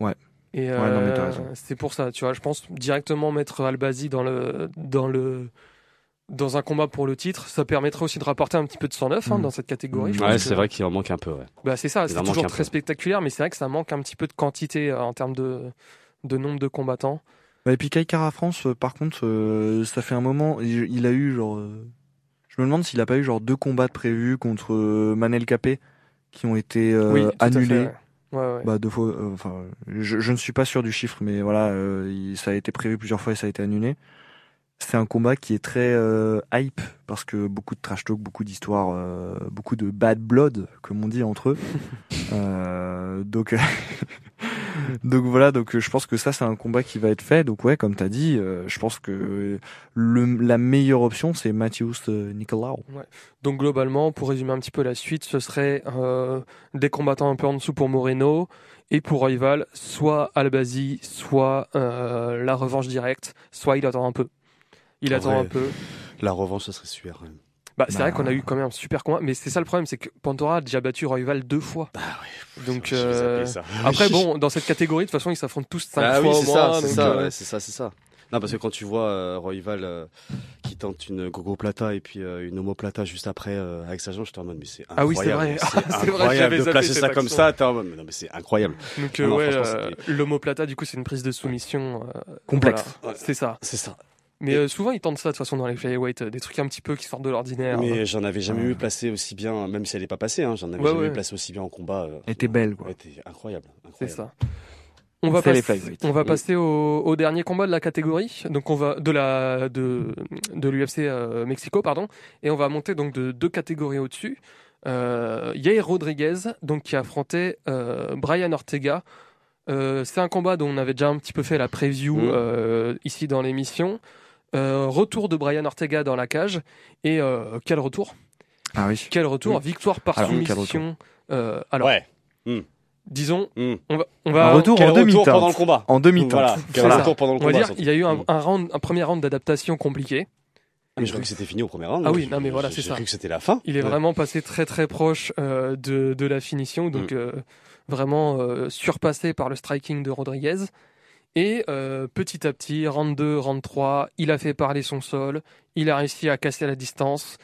Ouais. Et euh, c'est pour ça, tu vois, je pense directement mettre Albazi dans le dans le dans un combat pour le titre, ça permettrait aussi de rapporter un petit peu de 109 hein, Mm. dans cette catégorie. Ouais, c'est que- vrai qu'il en manque un peu, ouais. Bah c'est ça, c'est toujours très peu. spectaculaire, mais c'est vrai que ça manque un petit peu de quantité euh, en termes de de nombre de combattants. Bah, et puis Kai Kara France, euh, par contre, euh, ça fait un moment, il, il a eu genre, euh, je me demande s'il a pas eu genre deux combats de prévus contre euh, Manel Capé qui ont été euh, oui, tout à fait, annulés. ouais. Ouais. Bah deux fois. euh, Enfin, je, je ne suis pas sûr du chiffre, mais voilà, euh, il- ça a été prévu plusieurs fois et ça a été annulé. C'est un combat qui est très euh, hype parce que beaucoup de trash talk, beaucoup d'histoires, euh, beaucoup de bad blood, comme on dit entre eux. Euh, donc, donc voilà, donc je pense que ça c'est un combat qui va être fait. Donc ouais, comme t'as dit, je pense que le, la meilleure option c'est Matthews Nicolau. Donc globalement, pour résumer un petit peu la suite, ce serait des combattants un peu en dessous pour Moreno et pour Royval, soit Albazi, soit la revanche directe, soit il attend un peu. Il En attend vrai, un peu. La revanche, ce serait super. Bah, c'est Bah. vrai qu'on a eu quand même un super combat, mais c'est ça le problème, c'est que Pantora a déjà battu Royval deux fois. Bah ouais. Donc euh, ça. après bon, dans cette catégorie, de toute façon, ils s'affrontent tous cinq Ah fois oui, au c'est ça, c'est ça, euh, ouais, c'est ça, c'est ça. Non, parce que quand tu vois euh, Royval euh, qui tente une gogo plata et puis euh, une homoplata juste après euh, avec sa jambe, j'étais en mode mais c'est Ah oui, incroyable. c'est vrai. C'est vrai, incroyable j'avais de placer ça comme action. ça. T'es en mode mais non mais c'est incroyable. Donc euh, Non, ouais, euh, l'homoplata, du coup, c'est une prise de soumission euh, Complexe. voilà, c'est ça. C'est ça. Mais euh, souvent, ils tentent ça de toute façon dans les flyweight, euh, des trucs un petit peu qui sortent de l'ordinaire. Mais j'en avais jamais Ouais. vu placé aussi bien, même si elle n'est pas passée. Hein, j'en avais Ouais, jamais ouais. vu placé aussi bien en combat. euh, Elle était belle quoi. ouais, t'es incroyable. C'est ça. On va, flyweight. on va Mm. passer au, au dernier combat de la catégorie, donc on va de la de de l'UFC euh, Mexico pardon, et on va monter donc de deux catégories au-dessus. euh, Yair Rodriguez, donc qui affrontait euh, Brian Ortega. Euh, c'est un combat dont on avait déjà un petit peu fait la preview euh, ici dans l'émission. Euh, retour de Brian Ortega dans la cage et euh, quel retour Ah oui. Quel retour Victoire par Alors, soumission. Euh, alors, Ouais. disons, Hmm. on va, on va Un retour en retour demi-temps. pendant le combat. En demi-temps. Voilà. Quel Voilà. retour pendant le on va combat. dire, il y a eu un, Hmm. un round, un premier round d'adaptation compliqué. Ah, mais je crois que c'était fini au premier round. Ah oui, non, mais voilà, J'ai- c'est J'ai ça. cru que c'était la fin. Il est Ouais. vraiment passé très très proche euh, de, de la finition, donc Mm. euh, vraiment euh, surpassé par le striking de Rodriguez. Et euh, petit à petit, round 2, round 3, il a fait parler son sol, il a réussi à casser la distance,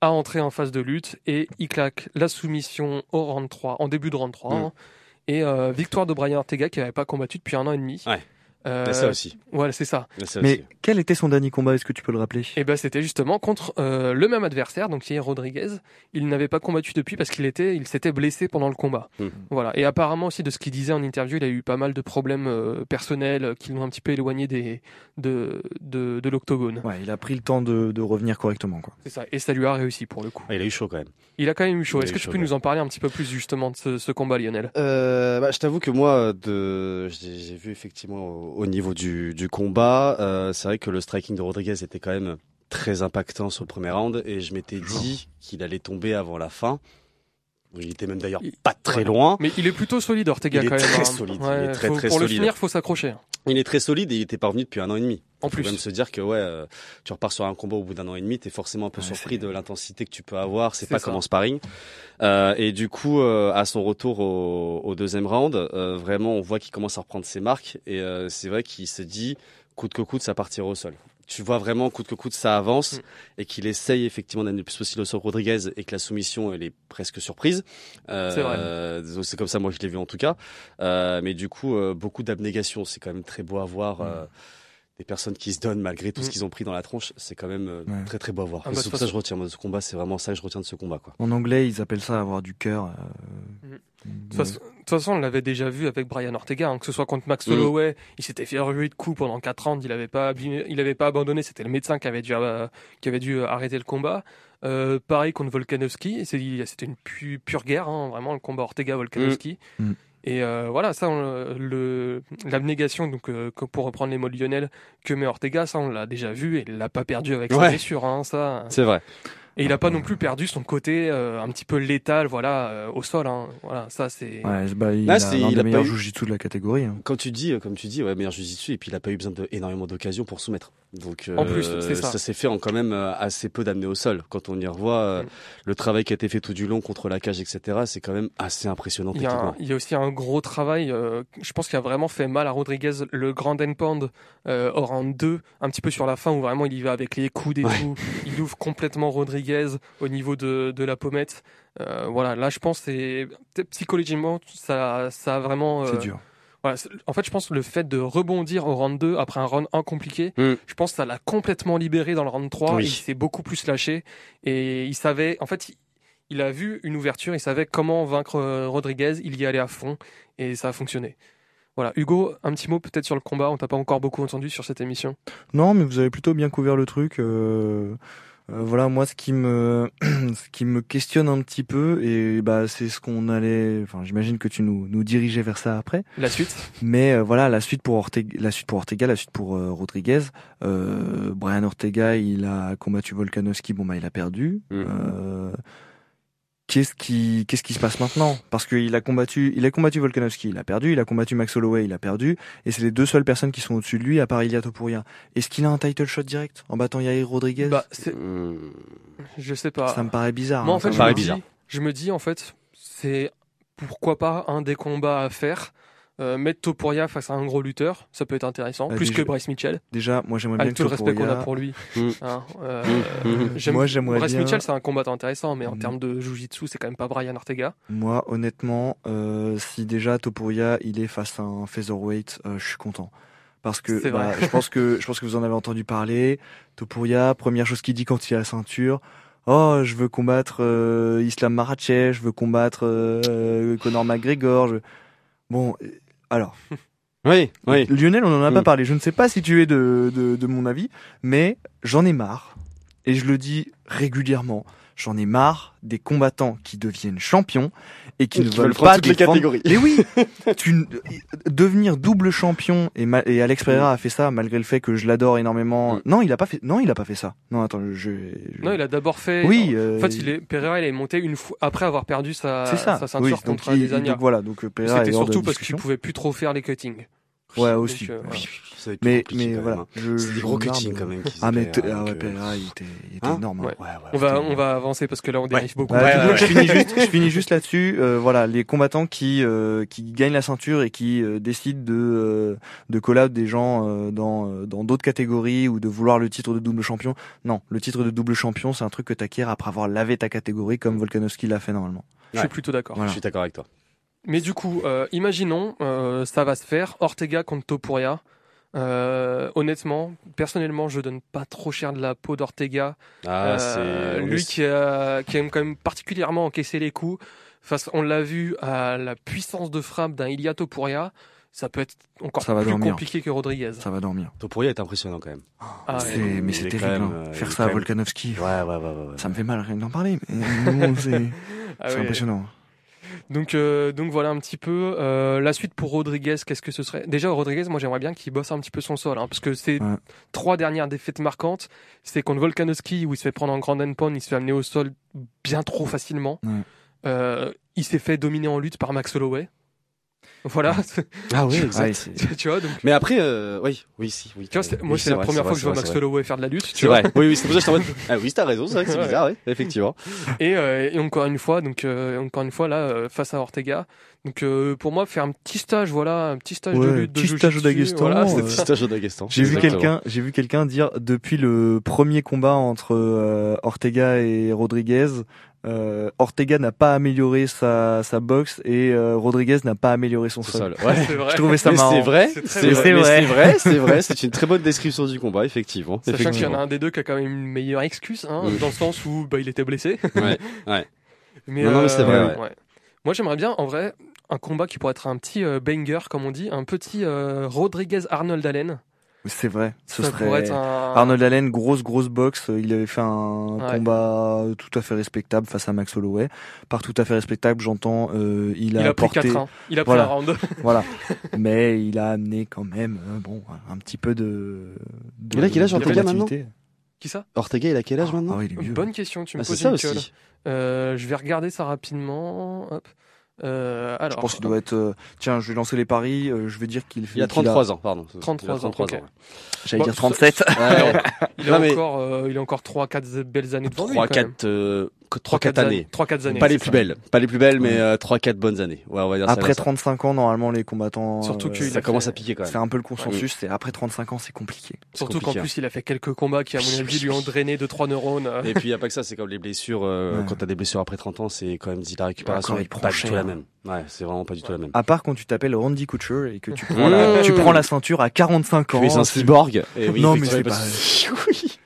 à entrer en phase de lutte, et il claque la soumission au round 3, en début de round 3. Hein. Et euh, victoire de Brian Ortega qui n'avait pas combattu depuis un an et demi. Ouais. Euh, ça aussi. Voilà, c'est ça. Mais aussi. quel était son dernier combat Est-ce que tu peux le rappeler? Et ben c'était justement contre euh, le même adversaire, donc qui est Rodriguez. Il n'avait pas combattu depuis parce qu'il était, il s'était blessé pendant le combat. Hmm. Voilà. Et apparemment aussi de ce qu'il disait en interview, il a eu pas mal de problèmes euh, personnels euh, qui l'ont un petit peu éloigné des de de, de l'octogone. Ouais, il a pris le temps de, de revenir correctement. Quoi. C'est ça. Et ça lui a réussi pour le coup. Ah, il a eu chaud quand même. Il a quand même eu chaud. Est-ce que tu peux ouais. nous en parler un petit peu plus justement de ce, ce combat, Lionel? Euh, bah, je t'avoue que moi, de, j'ai j'ai vu effectivement au, au niveau du, du combat, euh, c'est vrai que le striking de Rodriguez était quand même très impactant sur le premier round et je m'étais dit qu'il allait tomber avant la fin. Il était même d'ailleurs Il- pas très loin. Mais il est plutôt solide, Ortega Il est quand très hein. solide, il est très, faut- très pour le solide. finir, faut s'accrocher. Il est très solide et il était pas revenu depuis un an et demi. En Faut plus. même se dire que ouais, euh, tu repars sur un combat au bout d'un an et demi, t'es forcément un peu Ouais, surpris c'est- de l'intensité que tu peux avoir. C'est C'est pas ça. comme en sparring. Euh, et du coup, euh, à son retour au, au deuxième round, euh, vraiment, on voit qu'il commence à reprendre ses marques. Et euh, c'est vrai qu'il se dit, coûte que coûte, ça partira au sol. Tu vois vraiment, coûte que coûte, ça avance Mm. et qu'il essaye effectivement d'amener le plus possible au sol Rodriguez et que la soumission, elle est presque surprise. Euh, C'est vrai. C'est comme ça, moi, je l'ai vu en tout cas. Euh, mais du coup, euh, beaucoup d'abnégation. C'est quand même très beau à voir. euh, des personnes qui se donnent malgré tout ce Mm. qu'ils ont pris dans la tronche, c'est quand même euh, Ouais. très très beau à voir. Ah bah, c'est pour ça que je retiens de ce combat, c'est vraiment ça que je retiens de ce combat quoi. En anglais, ils appellent ça avoir du cœur. Euh, De toute façon- de toute façon, on l'avait déjà vu avec Brian Ortega, hein, que ce soit contre Max Mm. Holloway, il s'était fait ruer de coups pendant 4 rounds, il avait pas abîmé- il avait pas abandonné, c'était le médecin qui avait dû, euh, qui avait dû arrêter le combat. Euh, pareil contre Volkanovski, c'était une pu- pure guerre, hein, vraiment le combat Ortega-Volkanovski. Et euh, voilà, ça, on- le l'abnégation, donc euh, que- pour reprendre les mots de Lionel, que met Ortega, ça on l'a déjà vu, et il l'a pas perdu avec sa Ouais. blessure, hein, ça. C'est vrai. Et il a pas non plus perdu son côté euh, un petit peu létal, voilà, euh, au sol, hein. voilà, ça c'est. Ouais, c'est- bah, il Là, a c'est- l'un il des a meilleurs pas eu- jujitsu de la catégorie. hein. Quand tu dis, euh, comme tu dis, ouais, meilleur jiu-jitsu et puis il a pas eu besoin de énormément d'occasions pour soumettre. Donc euh, En plus, c'est ça. s'est fait en quand même euh, assez peu d'amener au sol. Quand on y revoit euh, Mm. le travail qui a été fait tout du long contre la cage, etc. C'est quand même assez impressionnant Il y, a un- techniquement. il y a aussi un gros travail, euh, je pense qu'il a vraiment fait mal à Rodriguez, le grand end pound euh, au round 2, un petit peu sur la fin où vraiment il y va avec les coudes et Ouais. tout. Il ouvre complètement Rodriguez au niveau de, de la pommette. Euh, voilà, là je pense que c'est peut-être psychologiquement ça, ça a vraiment. euh, C'est dur. Voilà, en fait, je pense que le fait de rebondir au round 2 après un round 1 compliqué, Mm. je pense que ça l'a complètement libéré dans le round 3. Oui. Il s'est beaucoup plus lâché et il savait, en fait, il, il a vu une ouverture, il savait comment vaincre euh, Rodriguez, il y allait à fond et ça a fonctionné. Voilà, Hugo, un petit mot peut-être sur le combat, on t'a pas encore beaucoup entendu sur cette émission. Non, mais vous avez plutôt bien couvert le truc. euh, euh, voilà, moi, ce qui me, ce qui me questionne un petit peu, et bah, c'est ce qu'on allait. Enfin, j'imagine que tu nous, nous dirigeais vers ça après. La suite Mais euh, voilà, la suite pour Ortega, la suite pour Ortega, la suite pour euh, Rodriguez. Euh, Brian Ortega, il a combattu Volkanovski, bon bah il a perdu. Mhm. Euh, Qu'est-ce qui, qu'est-ce qui se passe maintenant? Parce qu'il a combattu, il a combattu Volkanovski, il a perdu. Il a combattu Max Holloway, il a perdu. Et c'est les deux seules personnes qui sont au-dessus de lui, à part Ilia Topuria. Est-ce qu'il a un title shot direct en battant Yair Rodriguez? Bah, c'est- Mm. je sais pas. Ça me paraît bizarre. Moi, hein, en fait, paraît me, dis, bizarre. je me dis, en fait, c'est pourquoi pas un des combats à faire. Euh, mettre Topuria face à un gros lutteur, ça peut être intéressant, Bah, plus déjà- que Bryce Mitchell, Déjà, moi j'aimerais bien avec tout le respect qu'on a pour lui. Mm. Hein, euh, Mm, j'aime- Moi, j'aimerais Bryce bien- Mitchell, c'est un combattant intéressant, mais en Mm. termes de jujitsu, c'est quand même pas Brian Ortega. Moi, honnêtement, euh, si déjà Topuria il est face à un featherweight, euh, je suis content. Parce que bah, je pense que je pense que vous en avez entendu parler. Topuria, première chose qu'il dit quand il a la ceinture, oh je veux combattre euh, Islam Makhachev, je veux combattre euh, Conor McGregor. Je... Bon, alors Oui, oui. Lionel, on en a pas Mm. parlé. Je ne sais pas si tu es de, de, de mon avis, mais j'en ai marre et je le dis régulièrement. J'en ai marre des combattants qui deviennent champions et qui Et ne qui veulent pas toutes les catégories. Mais oui, tu n- devenir double champion et, ma- et Alex Pereira a fait ça malgré le fait que je l'adore énormément. Mm. Non, il a pas fait. Non, il a pas fait ça. Non, attends, je. je- Non, il a d'abord fait. Oui. En euh, fait, il est Pereira, il est monté une fois après avoir perdu sa, C'est ça. sa ceinture oui, donc, contre il- Adesanya. donc voilà, donc euh, Pereira C'était surtout parce qu'il pouvait plus trop faire les cuttings. Ouais, Donc, aussi. euh. Ça Mais mais quand voilà. hein. C'est des gros cuttings quand même. Ah mais ah donc, ouais, euh, Pereira, il était, il était Hein? énorme. hein. Ouais. Ouais, ouais, On va, on va avancer parce que là, on dérive beaucoup. Bah, Ouais, donc, ouais, je finis juste, je finis juste là-dessus. Euh, voilà, les combattants qui euh, qui gagnent la ceinture et qui euh, décident de euh, de collab des gens euh, dans euh, dans d'autres catégories ou de vouloir le titre de double champion. Non, le titre de double champion, c'est un truc que t'acquiers après avoir lavé ta catégorie comme Volkanovski l'a fait normalement. Je suis plutôt d'accord. Voilà. Je suis d'accord avec toi. Mais du coup, euh, imaginons, euh, ça va se faire. Ortega contre Topuria. Euh, honnêtement, personnellement, je donne pas trop cher de la peau d'Ortega. Ah, Euh, lui qui, a, qui aime quand même particulièrement encaisser les coups. Face, on l'a vu à la puissance de frappe d'un Ilia Topuria. Ça peut être encore Ça va plus dormir. compliqué que Rodriguez. Ça va dormir. Topuria est impressionnant quand même. Ah, C'est- ouais. mais c'est terrible. même, hein. Faire ça à Volkanovski. Ouais, ouais, ouais, ouais. ouais. Ça me fait mal rien d'en parler. Mais bon, c'est Ah c'est impressionnant. Donc, euh, donc voilà un petit peu euh, la suite pour Rodriguez. Qu'est-ce que ce serait? Déjà Rodriguez, moi j'aimerais bien qu'il bosse un petit peu son sol, hein, parce que Ouais. trois dernières défaites marquantes, c'est contre Volkanovski où il se fait prendre en grand pound, il se fait amener au sol bien trop facilement. Ouais. Euh, il s'est fait dominer en lutte par Max Holloway. Voilà, Ah oui, Ouais, exact. tu vois. Donc, Mais après, euh, oui, oui, si, oui. tu vois, Oui, moi c'est la vrai, première vrai, fois que je vois Max. Holloway faire de la lutte. Tu C'est vois. vrai. Oui, oui, c'est pour ça que je t'en. Ah oui, t'as raison, c'est vrai que c'est Ouais. bizarre, oui, effectivement. Et, euh, et encore une fois, donc euh, encore une fois là euh, face à Ortega. Donc euh, pour moi faire un petit stage, voilà, un petit stage de Ouais, lutte, de petit stage jiu-jitsu, d'Aguestan, voilà, euh, ça. stage au. J'ai vu quelqu'un, j'ai vu quelqu'un dire depuis le premier combat entre Ortega et Rodriguez, euh, Ortega n'a pas amélioré sa, sa boxe et euh, Rodriguez n'a pas amélioré son sol. ouais. Vrai. Je trouvais ça Mais marrant. c'est vrai, C'est vrai. vrai, C'est vrai, c'est vrai, c'est une très bonne description du combat, effectivement. Sachant qu'il y en a un des deux qui a quand même une meilleure excuse, hein, dans le sens où bah, il était blessé. Ouais, ouais. Mais, Non, non, mais c'est vrai, ouais. Moi, j'aimerais bien, en vrai, un combat qui pourrait être un petit euh, banger, comme on dit, un petit euh, Rodriguez-Arnold Allen. C'est vrai. Ce Ça serait pourrait être un... Arnold Allen, grosse grosse boxe. Il avait fait un Ouais. combat tout à fait respectable face à Max Holloway. Par tout à fait respectable, j'entends, euh, il a, Il a pris apporté, 4 Il a pris un round. voilà. Mais il a amené quand même, euh, bon, un petit peu de. de Il a quel âge, de Ortega. Qui ça? Ortega, il a quel âge Ah maintenant? oui, il est vieux. Bonne question, tu me Ah, poses ça une colle. aussi. Euh, je vais regarder ça rapidement. Hop. Euh, alors, je pense qu'il doit être. Euh, tiens, je vais lancer les paris. Euh, je vais dire qu'il. Il a 33 il a... ans, pardon. 33, 33 ans. Okay. ans ouais. J'allais bon, dire 37. Ouais, il, a mais... encore, euh, il a encore 3-4 belles années devant 3, lui. 3-4 trois quatre années. Trois quatre années. Pas les plus belles, pas les plus belles, mais euh, trois quatre bonnes années. Ouais, on va dire après ça, 35 ans, normalement, les combattants. Surtout que euh, ça commence à piquer quand même. C'est un peu le consensus. C'est après 35 ans, c'est compliqué. Surtout qu'en hein. plus, il a fait quelques combats qui, à mon avis, lui ont drainé deux trois neurones. Et puis, il y a pas que ça. C'est comme les blessures. Euh, quand t'as des blessures après 30 ans, c'est quand même dit la récupération est pas du tout la même. Ouais, c'est vraiment pas du tout la même. À part quand tu t'appelles Randy Couture et que tu prends, la, mmh. ceinture à 45 ans. Tu es un cyborg. Eh non, mais c'est pas...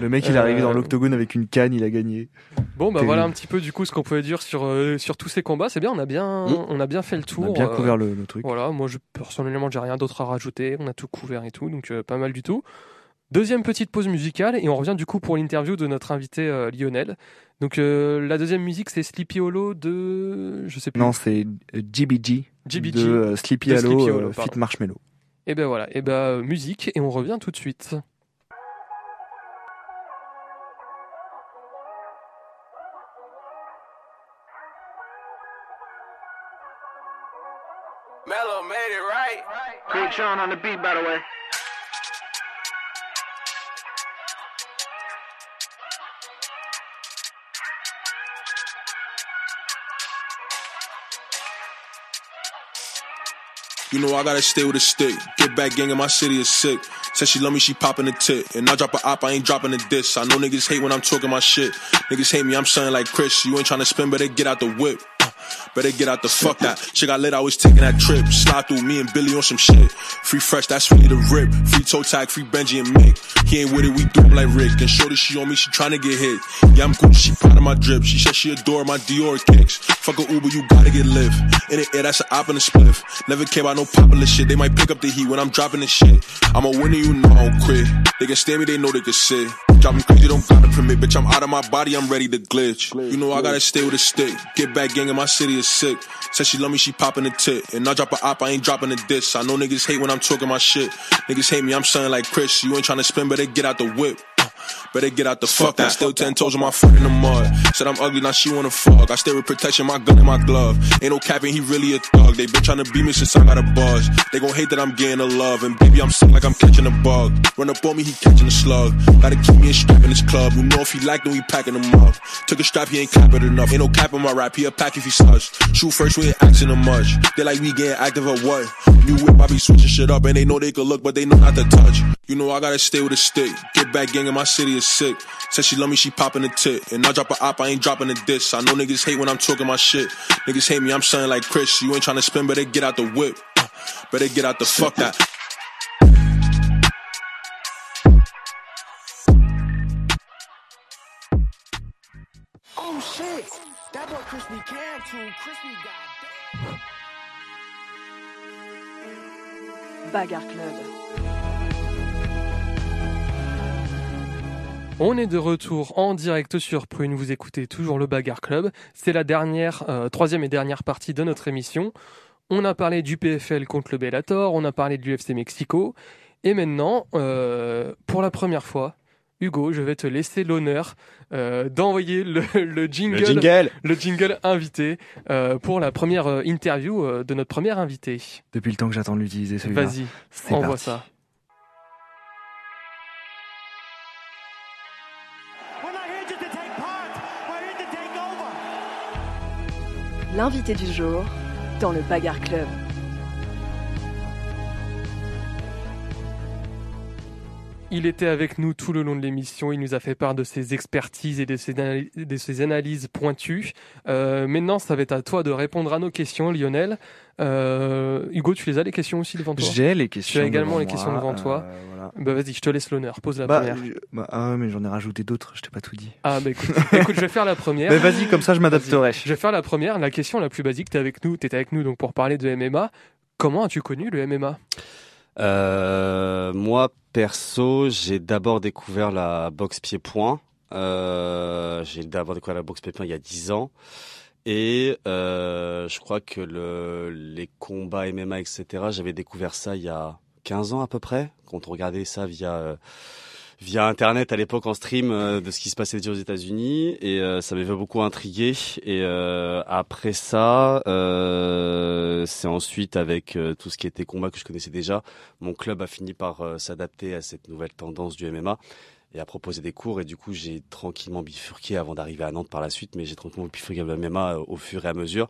Le mec, il est arrivé dans Euh, l'octogone avec une canne, il a gagné. Bon, bah voilà un petit peu du coup ce qu'on pouvait dire sur, euh, sur tous ces combats. C'est bien, on a bien, Mm. on a bien fait le tour. On a bien euh, couvert le, le truc. Voilà, moi je, personnellement, j'ai rien d'autre à rajouter. On a tout couvert et tout, donc euh, pas mal du tout. Deuxième petite pause musicale et on revient du coup pour l'interview de notre invité euh, Lionel. Donc euh, la deuxième musique c'est Sleepy Hollow de, je sais plus. Non, c'est GBG GBG. de euh, Sleepy De Hollow, euh, Fit. Marshmallow. Et ben voilà, et ben euh, musique et on revient tout de suite. Sean on the beat, by the way. You know I gotta stay with a stick. Get back gang in my city is sick. Said she love me, she poppin' a tit. And I drop a op, I ain't dropping a diss. I know niggas hate when I'm talking my shit. Niggas hate me, I'm something like Chris. You ain't trying to spin, better get out the whip. Better get out the fuck that. She got lit, I was taking that trip. Slide through me and Billy on some shit. Free fresh, that's really the rip. Free toe tag, free Benji and Mick. He ain't with it, we do like Rick. And shorty, she on me, she tryna get hit. Yeah, I'm Gucci, she proud of my drip. She said she adore my Dior kicks. Fuck a Uber, you gotta get lift. In the air, that's an op and a spliff. Never care about no popular shit. They might pick up the heat when I'm dropping the shit. I'm a winner, you know I don't quit. They can stand me, they know they can sit. Driving crazy, don't gotta permit. Bitch, I'm out of my body, I'm ready to glitch. You know I gotta stay with a stick. Get back gang in my city is sick. Said she love me, she popping a tit. And I drop a op, I ain't dropping a diss. I know niggas hate when I'm talking my shit. Niggas hate me, I'm something like Chris. You ain't trying to spin, better get out the whip. Better get out the fuck that. Still ten toes on my foot in the mud. Said I'm ugly, now she wanna fuck. I stay with protection, my gun in my glove. Ain't no capping, he really a thug. They been tryna beat me since I got a buzz. They gon' hate that I'm getting the love. And baby, I'm sick like I'm catching a bug. Run up on me, he catching a slug. Gotta keep me a strap in this club. You know if he like, then we packing him up. Took a strap, he ain't clapping enough. Ain't no cap in my rap, he a pack if he slush. Shoot first, we ain't him much. They like we getting active or what? New whip, I be switching shit up. And they know they could look, but they know not to touch. You know I gotta stay with a stick. Get back gang in my city is sick. Said she love me, she popping a tit. And I drop a op, I ain't dropping a diss. I know niggas hate when I'm talking my shit. Niggas hate me, I'm something like Chris. You ain't tryna spin, better get out the whip. Better get out the fuck that. Oh shit! That boy Chris me can too. Chris me got. Bagarre Club. On est de retour en direct sur Prune. Vous écoutez toujours le Bagarre Club. C'est la dernière, euh, troisième et dernière partie de notre émission. On a parlé du PFL contre le Bellator, on a parlé de l'UFC Mexico. Et maintenant, euh, pour la première fois, Hugo, je vais te laisser l'honneur euh, d'envoyer le, le jingle, Le jingle le jingle invité euh, pour la première interview euh, de notre premier invité. Depuis le temps que j'attends de l'utiliser celui-là. Vas-y, envoie parti. ça. L'invité du jour dans le Bagarre Club. Il était avec nous tout le long de l'émission. Il nous a fait part de ses expertises et de ses, analy- de ses analyses pointues. Euh, maintenant, ça va être à toi de répondre à nos questions, Lionel. Euh, Hugo, tu les as les questions aussi devant toi? J'ai les questions. Tu as également les moi, questions devant toi. euh, Bah vas-y, je te laisse l'honneur. Pose la Bah, première. je- bah, ah ouais, mais j'en ai rajouté d'autres, je t'ai pas tout dit. Ah bah écoute, écoute, je vais faire la première. Mais vas-y, comme ça je m'adapterai. Je vais faire la première. La question la plus basique. T'es avec nous. T'étais avec nous donc pour parler de MMA. Comment as-tu connu le MMA Euh, moi, perso, j'ai d'abord découvert la boxe pied-point. Euh, j'ai d'abord découvert la boxe pied-point il y a 10 ans. Et euh, je crois que le, les combats MMA, etc., j'avais découvert ça il y a 15 ans à peu près, quand on regardait ça via... euh, via internet à l'époque en stream euh, de ce qui se passait aux États-Unis. Et euh, ça m'avait beaucoup intrigué. Et euh, après ça euh, c'est ensuite avec euh, tout ce qui était combat que je connaissais déjà mon club a fini par s'adapter à cette nouvelle tendance du MMA et a proposé des cours. Et du coup j'ai tranquillement bifurqué avant d'arriver à Nantes par la suite mais j'ai tranquillement bifurqué le MMA au fur et à mesure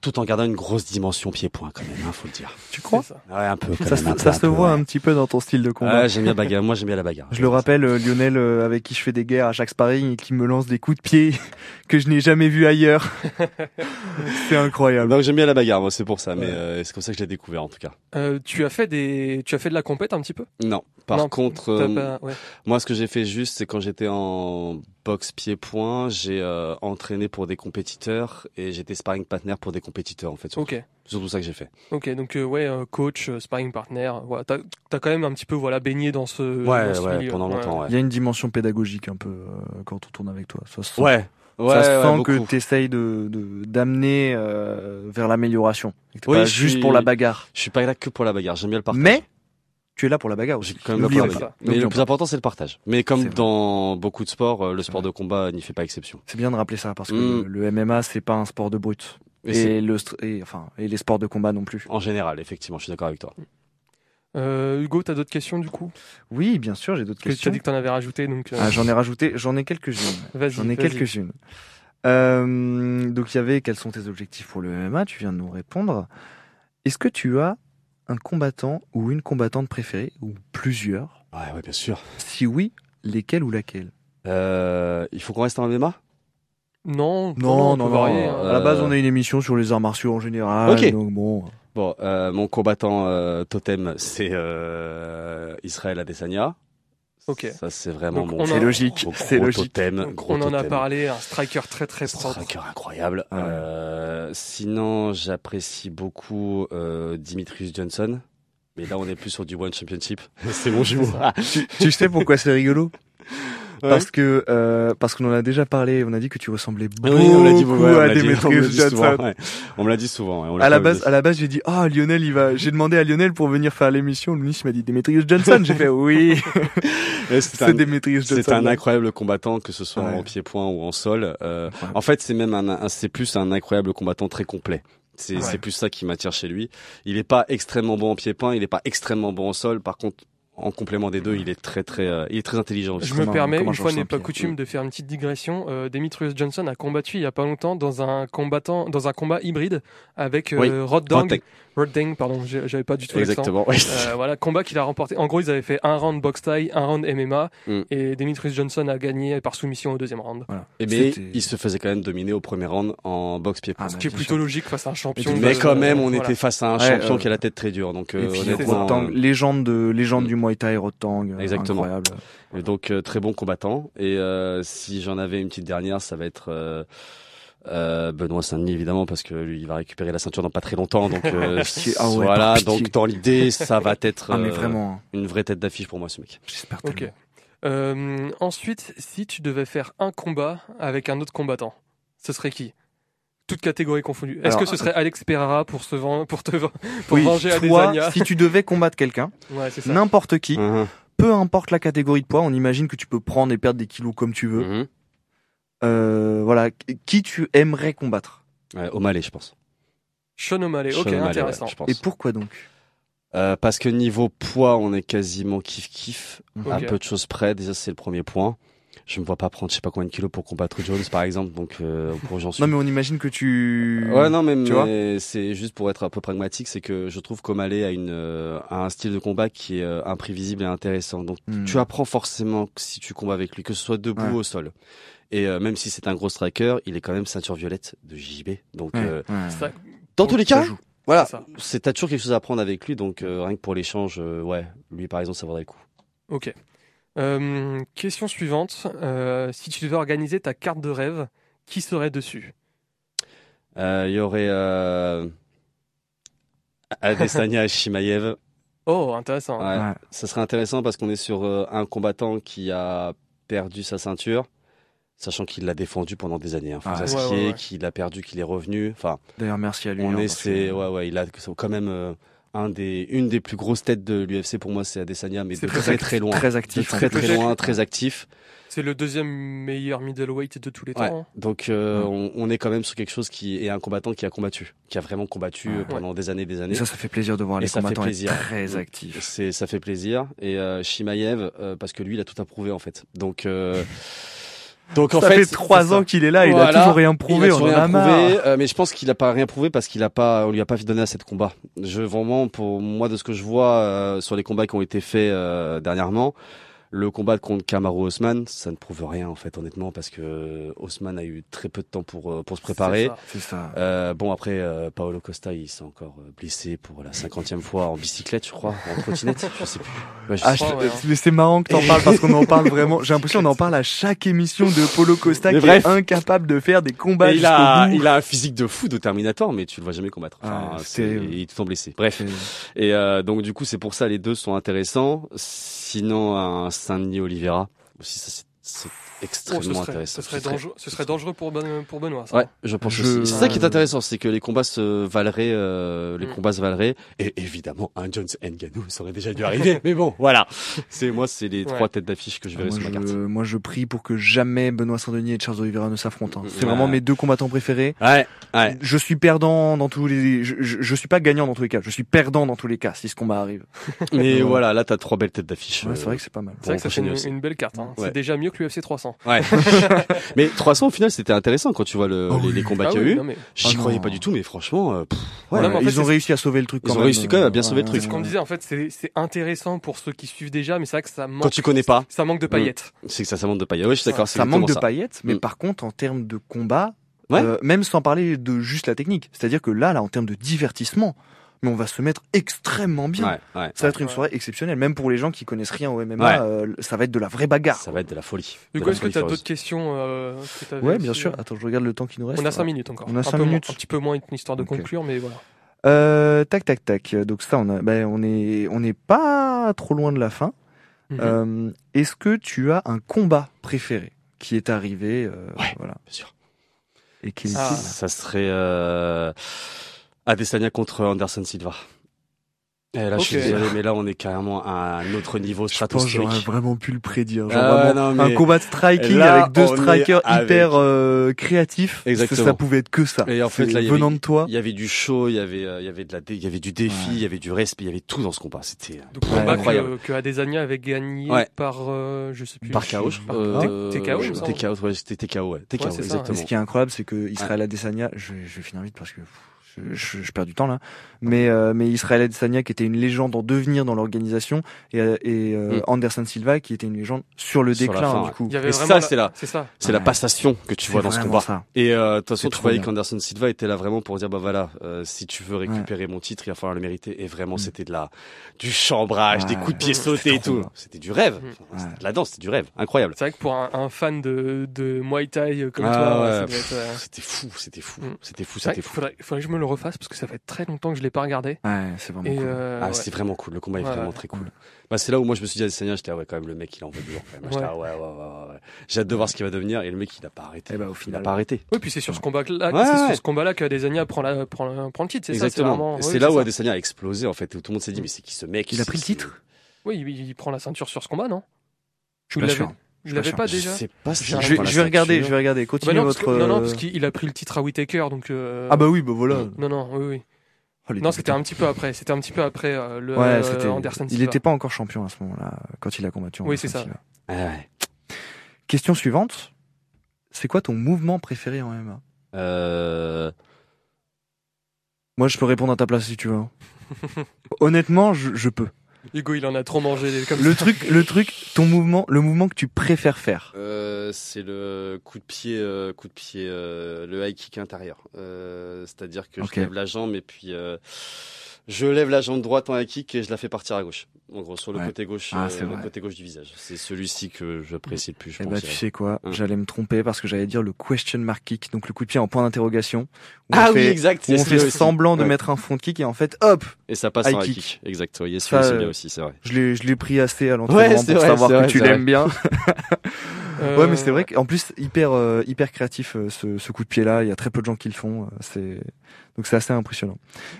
tout en gardant une grosse dimension pied-point quand même hein, faut le dire Tu crois ouais un peu quand Ça, même, se- un peu, ça un se peu, voit ouais. un petit peu dans ton style de combat. Ouais, j'aime bien la bagarre. Moi, j'aime bien la bagarre. Je le rappelle, euh, Lionel, euh, avec qui je fais des guerres à chaque sparring et qui me lance des coups de pied que je n'ai jamais vus ailleurs. c'est incroyable. Donc j'aime bien la bagarre, moi c'est pour ça, mais Ouais. euh, c'est comme ça que je l'ai découvert en tout cas. Euh, Tu as fait des, tu as fait de la compète un petit peu? Non. Par Non, contre, euh, pas- ouais. moi ce que j'ai fait juste, c'est quand j'étais en boxe pied-point, j'ai euh, entraîné pour des compétiteurs et j'étais sparring partner pour des compétiteurs en fait. Surtout, Ok. C'est surtout ça que j'ai fait. Ok, donc euh, ouais, euh, coach, sparring partner, voilà, t'as as quand même un petit peu voilà baigné dans ce, Ouais, dans ce ouais, milieu. pendant longtemps, ouais. Il y a une dimension pédagogique un peu euh, quand on tourne avec toi. Ça se sent, Ouais. Ouais, ça se ouais, sent que beaucoup. tu essayes de de- d'amener euh, vers l'amélioration. Oui, pas juste suis- pour la bagarre. Je suis pas là que pour la bagarre, j'aime bien le partage. Mais tu es là pour la bagarre j'ai aussi. quand même la bagarre. Mais le plus important c'est le partage. Mais comme dans beaucoup de sports, euh, le sport de combat n'y fait pas exception. C'est bien de rappeler ça parce que Mm. le, le MMA c'est pas un sport de brut. Et c'est Et, le str- et, enfin et les sports de combat non plus. en général, effectivement, je suis d'accord avec toi. Euh, Hugo, t'as d'autres questions du coup? Oui, bien sûr, j'ai d'autres Parce que Tu questions. as dit que t'en avais rajouté, donc euh, Ah, j'en ai rajouté, j'en ai quelques-unes. vas-y. J'en ai quelques-unes. Euh, donc il y avait quels sont tes objectifs pour le MMA Tu viens de nous répondre. Est-ce que tu as un combattant ou une combattante préférée ou plusieurs Ouais, ouais, bien sûr. Si oui, lesquels ou laquelle? Euh, il faut qu'on reste en MMA Non, Non, on non, non. varier, hein. À la base, Euh, on a une émission sur les arts martiaux en général. Ok. Donc bon. Bon, euh, mon combattant euh, totem, c'est euh, Israël Adesanya. Ok. Ça, c'est vraiment Donc, mon on C'est a- logique. C'est logique. totem. Donc, gros on en a parlé, un striker très très propre. Striker incroyable. Ouais. Euh, sinon, j'apprécie beaucoup euh, Dimitrius Johnson. Mais là, on est plus sur du One Championship. c'est mon jumeau. tu sais pourquoi c'est rigolo? Parce que euh, parce qu'on en a déjà parlé, on a dit que tu ressemblais beaucoup Oui, on l'a dit, ouais, on à on souvent, ouais. On me l'a dit souvent. ouais, on À la base, à la base, j'ai dit ah Lionel, il va. J'ai demandé à Lionel pour venir faire l'émission. Louis m'a dit Demetrius Johnson. j'ai fait oui, c'est Demetrius Johnson. C'est un incroyable combattant, que ce soit en pied-point ou en sol. Euh, en fait, c'est même un, un- c'est plus un incroyable combattant très complet. C'est Ouais. c'est plus ça qui m'attire chez lui. Il est pas extrêmement bon en pied-point, il est pas extrêmement bon en sol. Par contre, en complément des deux, il est très très, euh, il est très intelligent. aussi. Je me permets, une fois n'est pas coutume, de faire une petite digression. Euh, Demetrius Johnson a combattu il y a pas longtemps dans un combattant, dans un combat hybride avec euh, Oui, Rod Dang. Dang, pardon, j'avais pas du tout l'accent. Exactement. oui. Euh, voilà, combat qu'il a remporté. En gros, ils avaient fait un round box tie, un round MMA, Mm. et Demetrius Johnson a gagné par soumission au deuxième round. Et mais il se faisait quand même dominer au premier round en boxe pied-point. Ah, Ce bah, qui est plutôt sûr. logique face à un champion. mais quand même, on voilà. était face à un Ouais, champion euh, qui a la tête très dure. Donc Et euh, puis honnêtement, Rotang, euh, légende de légende Mm. du Muay Thai, Rotang, euh, Exactement. incroyable. Et donc euh, très bon combattant. Et euh, si j'en avais une petite dernière, ça va être euh, Benoît Saint-Denis évidemment parce que lui il va récupérer la ceinture dans pas très longtemps. Donc euh. Ah ouais, voilà. Donc dans l'idée, ça va être Ah mais euh, vraiment, hein. une vraie tête d'affiche pour moi ce mec. j'espère Ok. tellement. Euh, ensuite, si tu devais faire un combat avec un autre combattant, ce serait qui? Toute catégorie confondue. Est-ce que ce serait Alex Pereira pour se ven- pour te ven- pour Oui, venger si tu devais combattre quelqu'un, Ouais, n'importe qui, Mhm. peu importe la catégorie de poids, on imagine que tu peux prendre et perdre des kilos comme tu veux. Mhm. Euh, voilà, qui tu aimerais combattre? Ouais, O'Malley, je pense. Sean O'Malley. Sean Ok, O'Malley, ouais, intéressant. je pense. Et pourquoi donc? Euh, parce que niveau poids, on est quasiment kiff kiff, à Ok. peu de choses près. Déjà, c'est le premier point. Je me vois pas prendre je sais pas combien de kilos pour combattre Jones, par exemple. Donc, euh, pour j'en suis. Non mais on imagine que tu. Ouais, non, mais, Tu vois mais c'est juste pour être un peu pragmatique, c'est que je trouve qu'O'Malley a une euh, a un style de combat qui est euh, imprévisible et intéressant. Donc, Hmm. tu apprends forcément que si tu combats avec lui, que ce soit debout Ouais. ou au sol. Et euh, même si c'est un gros striker, il est quand même ceinture violette de JB. Donc, Ouais, euh, ouais. Dans Donc, tous les ça cas, joue. voilà, C'est t'as toujours quelque chose à apprendre avec lui. Donc, euh, rien que pour l'échange, euh, ouais, lui par exemple, ça vaudrait le coup. Ok. Euh, question suivante. Euh, si tu devais organiser ta carte de rêve, qui serait dessus? Euh, Il y aurait euh, Adesanya et Shimaev. Oh, intéressant. Ouais. Ouais. Ça serait intéressant parce qu'on est sur euh, un combattant qui a perdu sa ceinture, sachant qu'il l'a défendu pendant des années. Hein. Faut Ah, dire ouais. Ouais, qu'il a perdu, qu'il est revenu. Enfin, D'ailleurs, merci à lui. on hein, est, que- ouais, ouais, il a quand même euh, un des, une des plus grosses têtes de l'UFC pour moi, c'est Adesanya, mais de très très très loin, Très de actif. très hein. très Peut-être- loin, très actif. C'est le deuxième meilleur middleweight de tous les Ouais. temps. hein. Donc euh, Ouais. on, on est quand même sur quelque chose qui est un combattant qui a combattu, qui a vraiment combattu euh, Ouais. pendant des années, des Et années. ça, ça fait plaisir de voir Et les ça fait combattants plaisir. très actifs. C'est, ça fait plaisir. Et euh, Shimaev, euh, parce que lui, il a tout approuvé en fait. Donc, euh, donc en ça fait, fait trois ans qu'il est là, il a toujours rien Il prouvé, a on toujours en rien a marre. prouvé, euh, mais je pense qu'il a pas rien prouvé parce qu'il a pas, on lui a pas donné assez de combats. Je vraiment, pour moi, de ce que je vois euh, sur les combats qui ont été faits euh, dernièrement, le combat contre Kamaru Osman, ça ne prouve rien en fait, honnêtement, parce que Osman a eu très peu de temps pour euh, pour se préparer. C'est ça. Euh, bon après euh, Paolo Costa il s'est encore euh, blessé pour la cinquantième fois en bicyclette je crois en trottinette je sais plus Ouais, je Ah, ouais, c'est marrant que t'en parles parce qu'on en parle vraiment. J'ai l'impression qu'on en parle à chaque émission de Polo Costa Mais qui bref. est incapable de faire des combats il a, bout. il a un physique de fou de Terminator, mais tu le vois jamais combattre. Enfin, Ah, c'est- c'est- il est tout le temps blessé. Bref. Et euh, donc du coup, c'est pour ça les deux sont intéressants. Sinon, un Saint-Denis Oliveira aussi, ça c'est- Oh, ce, serait, intéressant. ce serait dangereux, ce serait dangereux pour, Ben- pour Benoît. Ça. Ouais, je pense Je- aussi. C'est ça qui est euh, intéressant, c'est que les combats se valeraient, euh, les Mm. combats se valeraient, et évidemment un Jones Ngannou, ça aurait déjà dû arriver. mais bon, voilà. C'est moi, c'est les Ouais. trois têtes d'affiche que je verrai moi, sur ma carte. moi, je prie pour que jamais Benoît Saint-Denis et Charles Oliveira ne s'affrontent. hein. C'est Ouais. vraiment mes deux combattants préférés. Ouais, ouais. Je suis perdant dans tous les. Je, je, je suis pas gagnant dans tous les cas. Je suis perdant dans tous les cas si ce combat arrive. Mais voilà, là t'as trois belles têtes d'affiche. Ouais, euh, c'est vrai que c'est pas mal. C'est vrai que ça fait une, belle carte. hein. C'est déjà mieux que l'UFC 300. Ouais. mais 300 au final c'était intéressant quand tu vois le, Oh les, oui. les combats Ah qu'il y a oui, eu. mais J'y Oh croyais pas du tout, mais franchement, euh, pff, Ouais, Non, mais en ils fait, ont réussi à sauver le truc. Ils quand ont même. réussi quand même à bien sauver le truc. C'est ce qu'on disait en fait, c'est c'est intéressant pour ceux qui suivent déjà, mais c'est vrai que ça manque, quand tu connais pas, ça manque de paillettes. c'est que ça, ça manque de paillettes. Ouais, je suis d'accord, c'est Ça manque de paillettes, mais Mm. par contre, en termes de combat, Ouais. euh, même sans parler de juste la technique, c'est-à-dire que là, là, en termes de divertissement, mais on va se mettre extrêmement bien. Ouais, ouais. Ça va être une Ouais. soirée exceptionnelle, même pour les gens qui connaissent rien au MMA. Ouais. euh, ça va être de la vraie bagarre. Ça va être de la folie. Du coup, est-ce que tu as d'autres questions euh, que Ouais, bien sûr. Attends, je regarde le temps qui nous reste. On a 5 Ouais. minutes encore. On a Un cinq peu moins- minutes. un petit peu moins, une histoire de conclure, mais voilà. Euh, tac, tac, tac. Donc ça, on a, ben, on est, on n'est pas trop loin de la fin. Mhm. Euh, Est-ce que tu as un combat préféré qui est arrivé euh, Ouais. voilà, Bien sûr. et qui est Ah. Ça serait euh, Adesanya contre Anderson Silva. Et là, je suis désolé, mais là, on est carrément à un autre niveau Je pense que j'aurais stratosphérique. vraiment pu le prédire. Genre Ah ouais, vraiment, non, un combat de striking là, avec deux strikers avec- hyper euh, créatifs. Exactement. Ça pouvait être que ça. Et en fait, là, il y venant avait- de toi. Il y avait du show, il y avait, euh, il y avait de la, il y avait du défi, Ouais. il y avait du respect, il y avait tout dans ce combat. C'était Ouais, combat incroyable. que, que Adesanya avait gagné Ouais. par, euh, je sais plus. par KO. Euh, TKO. TKO, ouais, c'était TKO, ouais. TKO, Ouais, c'est ça. Et exactement. ce qui est incroyable, c'est que Israël Adesanya, je, vais- je finir vite parce que pff, je, je, je perds du temps là, mais euh, mais Israël Adesanya qui était une légende en devenir dans l'organisation et, euh, et euh, Mm. Anderson Silva qui était une légende sur le Sur la déclin fin, du coup. Et ça, la- c'est là. C'est ça. C'est la passation que tu vois dans ce combat. ça. Et euh, de toute façon, C'est tu voyais qu'Anderson Silva était là vraiment pour dire bah voilà, euh, si tu veux récupérer mon titre, il va falloir le mériter. Et vraiment, Mm. c'était de la du chambrage, des coups de pied sautés et tout. C'était du rêve. Mm. Enfin, C'était de la danse, c'était du rêve, incroyable. C'est vrai que pour un, un fan de, de Muay Thai comme Ah toi, C'était fou, c'était fou, Mm. c'était fou, c'était fou. faudrait, faudrait que je me le refasse parce que ça fait très longtemps que je l'ai pas regardé. Ouais, c'est vraiment Et cool. euh, Ah, ouais. c'était vraiment cool. Le combat est Ouais, vraiment ouais. très cool. Bah, c'est là où moi je me suis dit, Adesanya, j'étais, ah ouais, quand même, le mec, il en veut Ouais. ah ouais, ouais, ouais, ouais, ouais. J'ai hâte de voir ce qu'il va devenir. Et le mec, il a pas arrêté. Et bah, au il a final. pas arrêté. Oui, puis c'est sur ce combat-là, Ouais, c'est ouais. sur ce combat-là qu'Adesanya prend, la, prend, la- prend le titre, c'est Exactement. là où. Adesanya a explosé, en fait. Où tout le monde s'est dit, mais c'est qui ce mec Il a pris le titre? Oui, il, il prend la ceinture sur ce combat, non? Je suis pas sûr. Suis l'avez pas déjà Je sais pas si Je Je vais, je vais regarder, je vais regarder. Bah Continuez non, parce votre. que- non, non, euh, parce qu'il a pris le titre à Whitaker, donc. euh, Ah bah oui, bah voilà. Non, non, oui, oui. Oh, Non, c'était un petit peu après. C'était un petit peu après euh, le Ouais, euh, c'était. Anderson Il n'était pas encore champion à ce moment-là quand il a combattu. Oui, c'est ça. Ah ouais. Question suivante. C'est quoi ton mouvement préféré en MMA Euh, Moi, je peux répondre à ta place si tu veux. Honnêtement, je, je peux. Hugo, il en a trop mangé comme Le ça. truc, le truc, ton mouvement, le mouvement que tu préfères faire. euh, c'est le coup de pied, euh, coup de pied, euh, le high kick intérieur. Euh, C'est-à-dire que je lève la jambe et puis euh, je lève la jambe droite en high kick et je la fais partir à gauche. En gros, sur le Ouais. côté gauche, Ah, euh, c'est le côté gauche du visage. C'est celui-ci que j'apprécie le plus, je Eh pense. bah, tu sais quoi Hum. J'allais me tromper parce que j'allais dire le question mark kick, donc le coup de pied en point d'interrogation. Ah on oui, fait, exact. où c'est on fait aussi. semblant de Ouais. mettre un front kick et en fait, hop, Et ça passe high en high kick. kick. Exact. Oui, c'est bien aussi, c'est vrai. je l'ai, je l'ai pris assez à l'entraînement Ouais, pour vrai, savoir que vrai, tu l'aimes bien. Euh, Ouais, mais c'est vrai qu'en plus hyper euh, hyper créatif euh, ce, ce coup de pied là. Il y a très peu de gens qui le font. euh, C'est donc c'est assez impressionnant.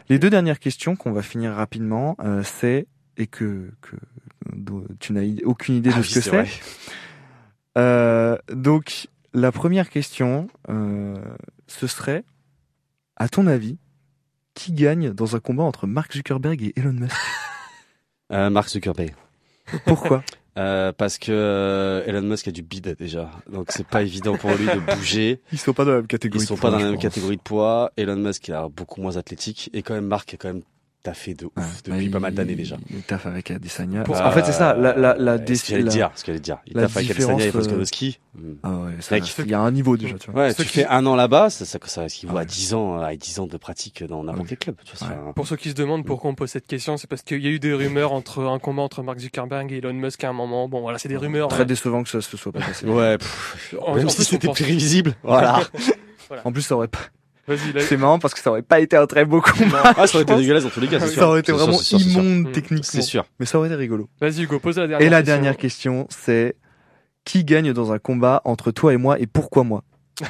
Les deux dernières questions qu'on va finir rapidement, euh, c'est et que que tu n'as aucune idée Ah de oui, ce que c'est. Euh, donc la première question, euh, ce serait, à ton avis, qui gagne dans un combat entre Mark Zuckerberg et Elon Musk? Euh, Mark Zuckerberg. Pourquoi? Euh, parce que euh, Elon Musk a du bide déjà, donc c'est pas évident pour lui de bouger. Ils sont pas dans la même Ils catégorie. sont de pas poids, dans la même pense. catégorie de poids. Elon Musk il a beaucoup moins athlétique et quand même Mark a quand même taffé de ouf Ouais, depuis bah, pas mal d'années déjà. Il taffe avec Adesanya. Pour- en fait, c'est ça. La, la, la, Euh, ce qu'il allait la- dire, ce qu'il allait dire. Il taffe avec Adesanya et différence, euh, Volkanovski. Hmm. Ah ouais, ça, il y a un niveau déjà, tu vois. Ouais, Ceux tu qui- fais un an là-bas, ça, ça, ça équivaut Ouais. à 10 ans, à 10 ans de pratique dans n'importe Ouais. quel club. Tu vois, un- Pour ceux qui se demandent pourquoi on pose cette question, c'est parce qu'il y a eu des rumeurs entre un combat entre Mark Zuckerberg et Elon Musk à un moment. Bon, voilà, c'est des rumeurs. Très hein. décevant que ça se soit pas passé. Ouais, pff, En- même en si c'était prévisible. Voilà. En plus, ça aurait pas. C'est marrant parce que ça aurait pas été un très beau combat. ah, ça aurait été dégueulasse dans tous les cas, c'est sûr. Ça aurait été vraiment sûr, sûr. immonde Mm. techniquement. C'est sûr. Mais ça aurait été rigolo. Vas-y, Hugo, pose la dernière Et la question. dernière question, c'est qui gagne dans un combat entre toi et moi et pourquoi moi?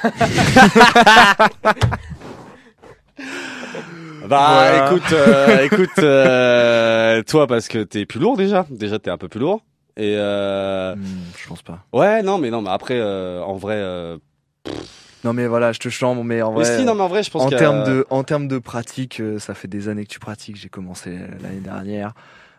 Bah Voilà. écoute, euh, écoute, euh, toi parce que t'es plus lourd déjà. Déjà t'es un peu plus lourd. Et euh, Hmm, Je pense pas. ouais, non, mais non, mais après, euh, en vrai, euh, Non mais voilà, je te chambre, mais en mais vrai. si, non, mais en vrai, je pense en a- termes de en termes de pratique, euh, ça fait des années que tu pratiques. J'ai commencé l'année dernière.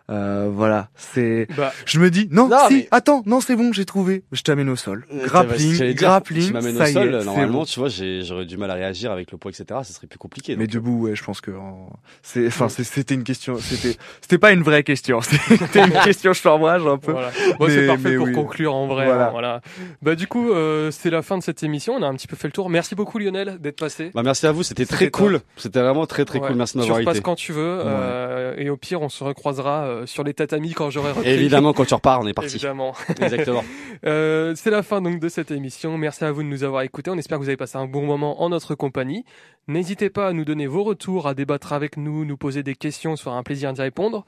Euh, voilà, c'est. Bah, Je me dis non, Non, si, mais- attends, non, c'est bon, j'ai trouvé. Je t'amène au sol. Euh, Grappling, grappling, Tu m'amènes ça au y sol, est, normalement, bon. tu vois, j'ai- j'aurais du mal à réagir avec le poids, etc. Ça serait plus compliqué. Mais donc. debout, ouais, je pense que en- c'est, enfin, c'était une question, c'était, c'était pas une vraie question, c'était une question chambrage un peu. voilà. Bon, c'est Mais- parfait mais pour oui. conclure en vrai. Voilà. hein, voilà. Bah, du coup, euh, c'est la fin de cette émission. On a un petit peu fait le tour. Merci beaucoup, Lionel, d'être passé. Bah, merci à vous, c'était très cool. C'était vraiment très très Ouais. cool. Merci de Tu m'avoir repasses invité. quand tu veux. euh, et au pire, on se recroisera euh, sur les tatamis quand j'aurai repris. Évidemment, quand tu repars, on est parti. Évidemment. Exactement. Euh, c'est la fin donc de cette émission. Merci à vous de nous avoir écoutés. On espère que vous avez passé un bon moment en notre compagnie. N'hésitez pas à nous donner vos retours, à débattre avec nous, nous poser des questions, ce sera un plaisir d'y répondre.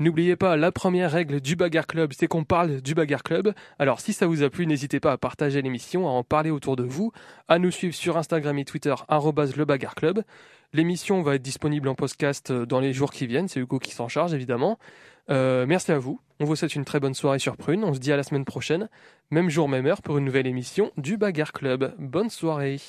N'oubliez pas, la première règle du Bagarre Club, c'est qu'on parle du Bagarre Club. Alors si ça vous a plu, n'hésitez pas à partager l'émission, à en parler autour de vous, à nous suivre sur Instagram et Twitter, le Bagarre Club. L'émission va être disponible en podcast euh, dans les jours qui viennent, c'est Hugo qui s'en charge évidemment. Euh, merci à vous, on vous souhaite une très bonne soirée sur Prune, on se dit à la semaine prochaine, même jour, même heure pour une nouvelle émission du Bagarre Club. Bonne soirée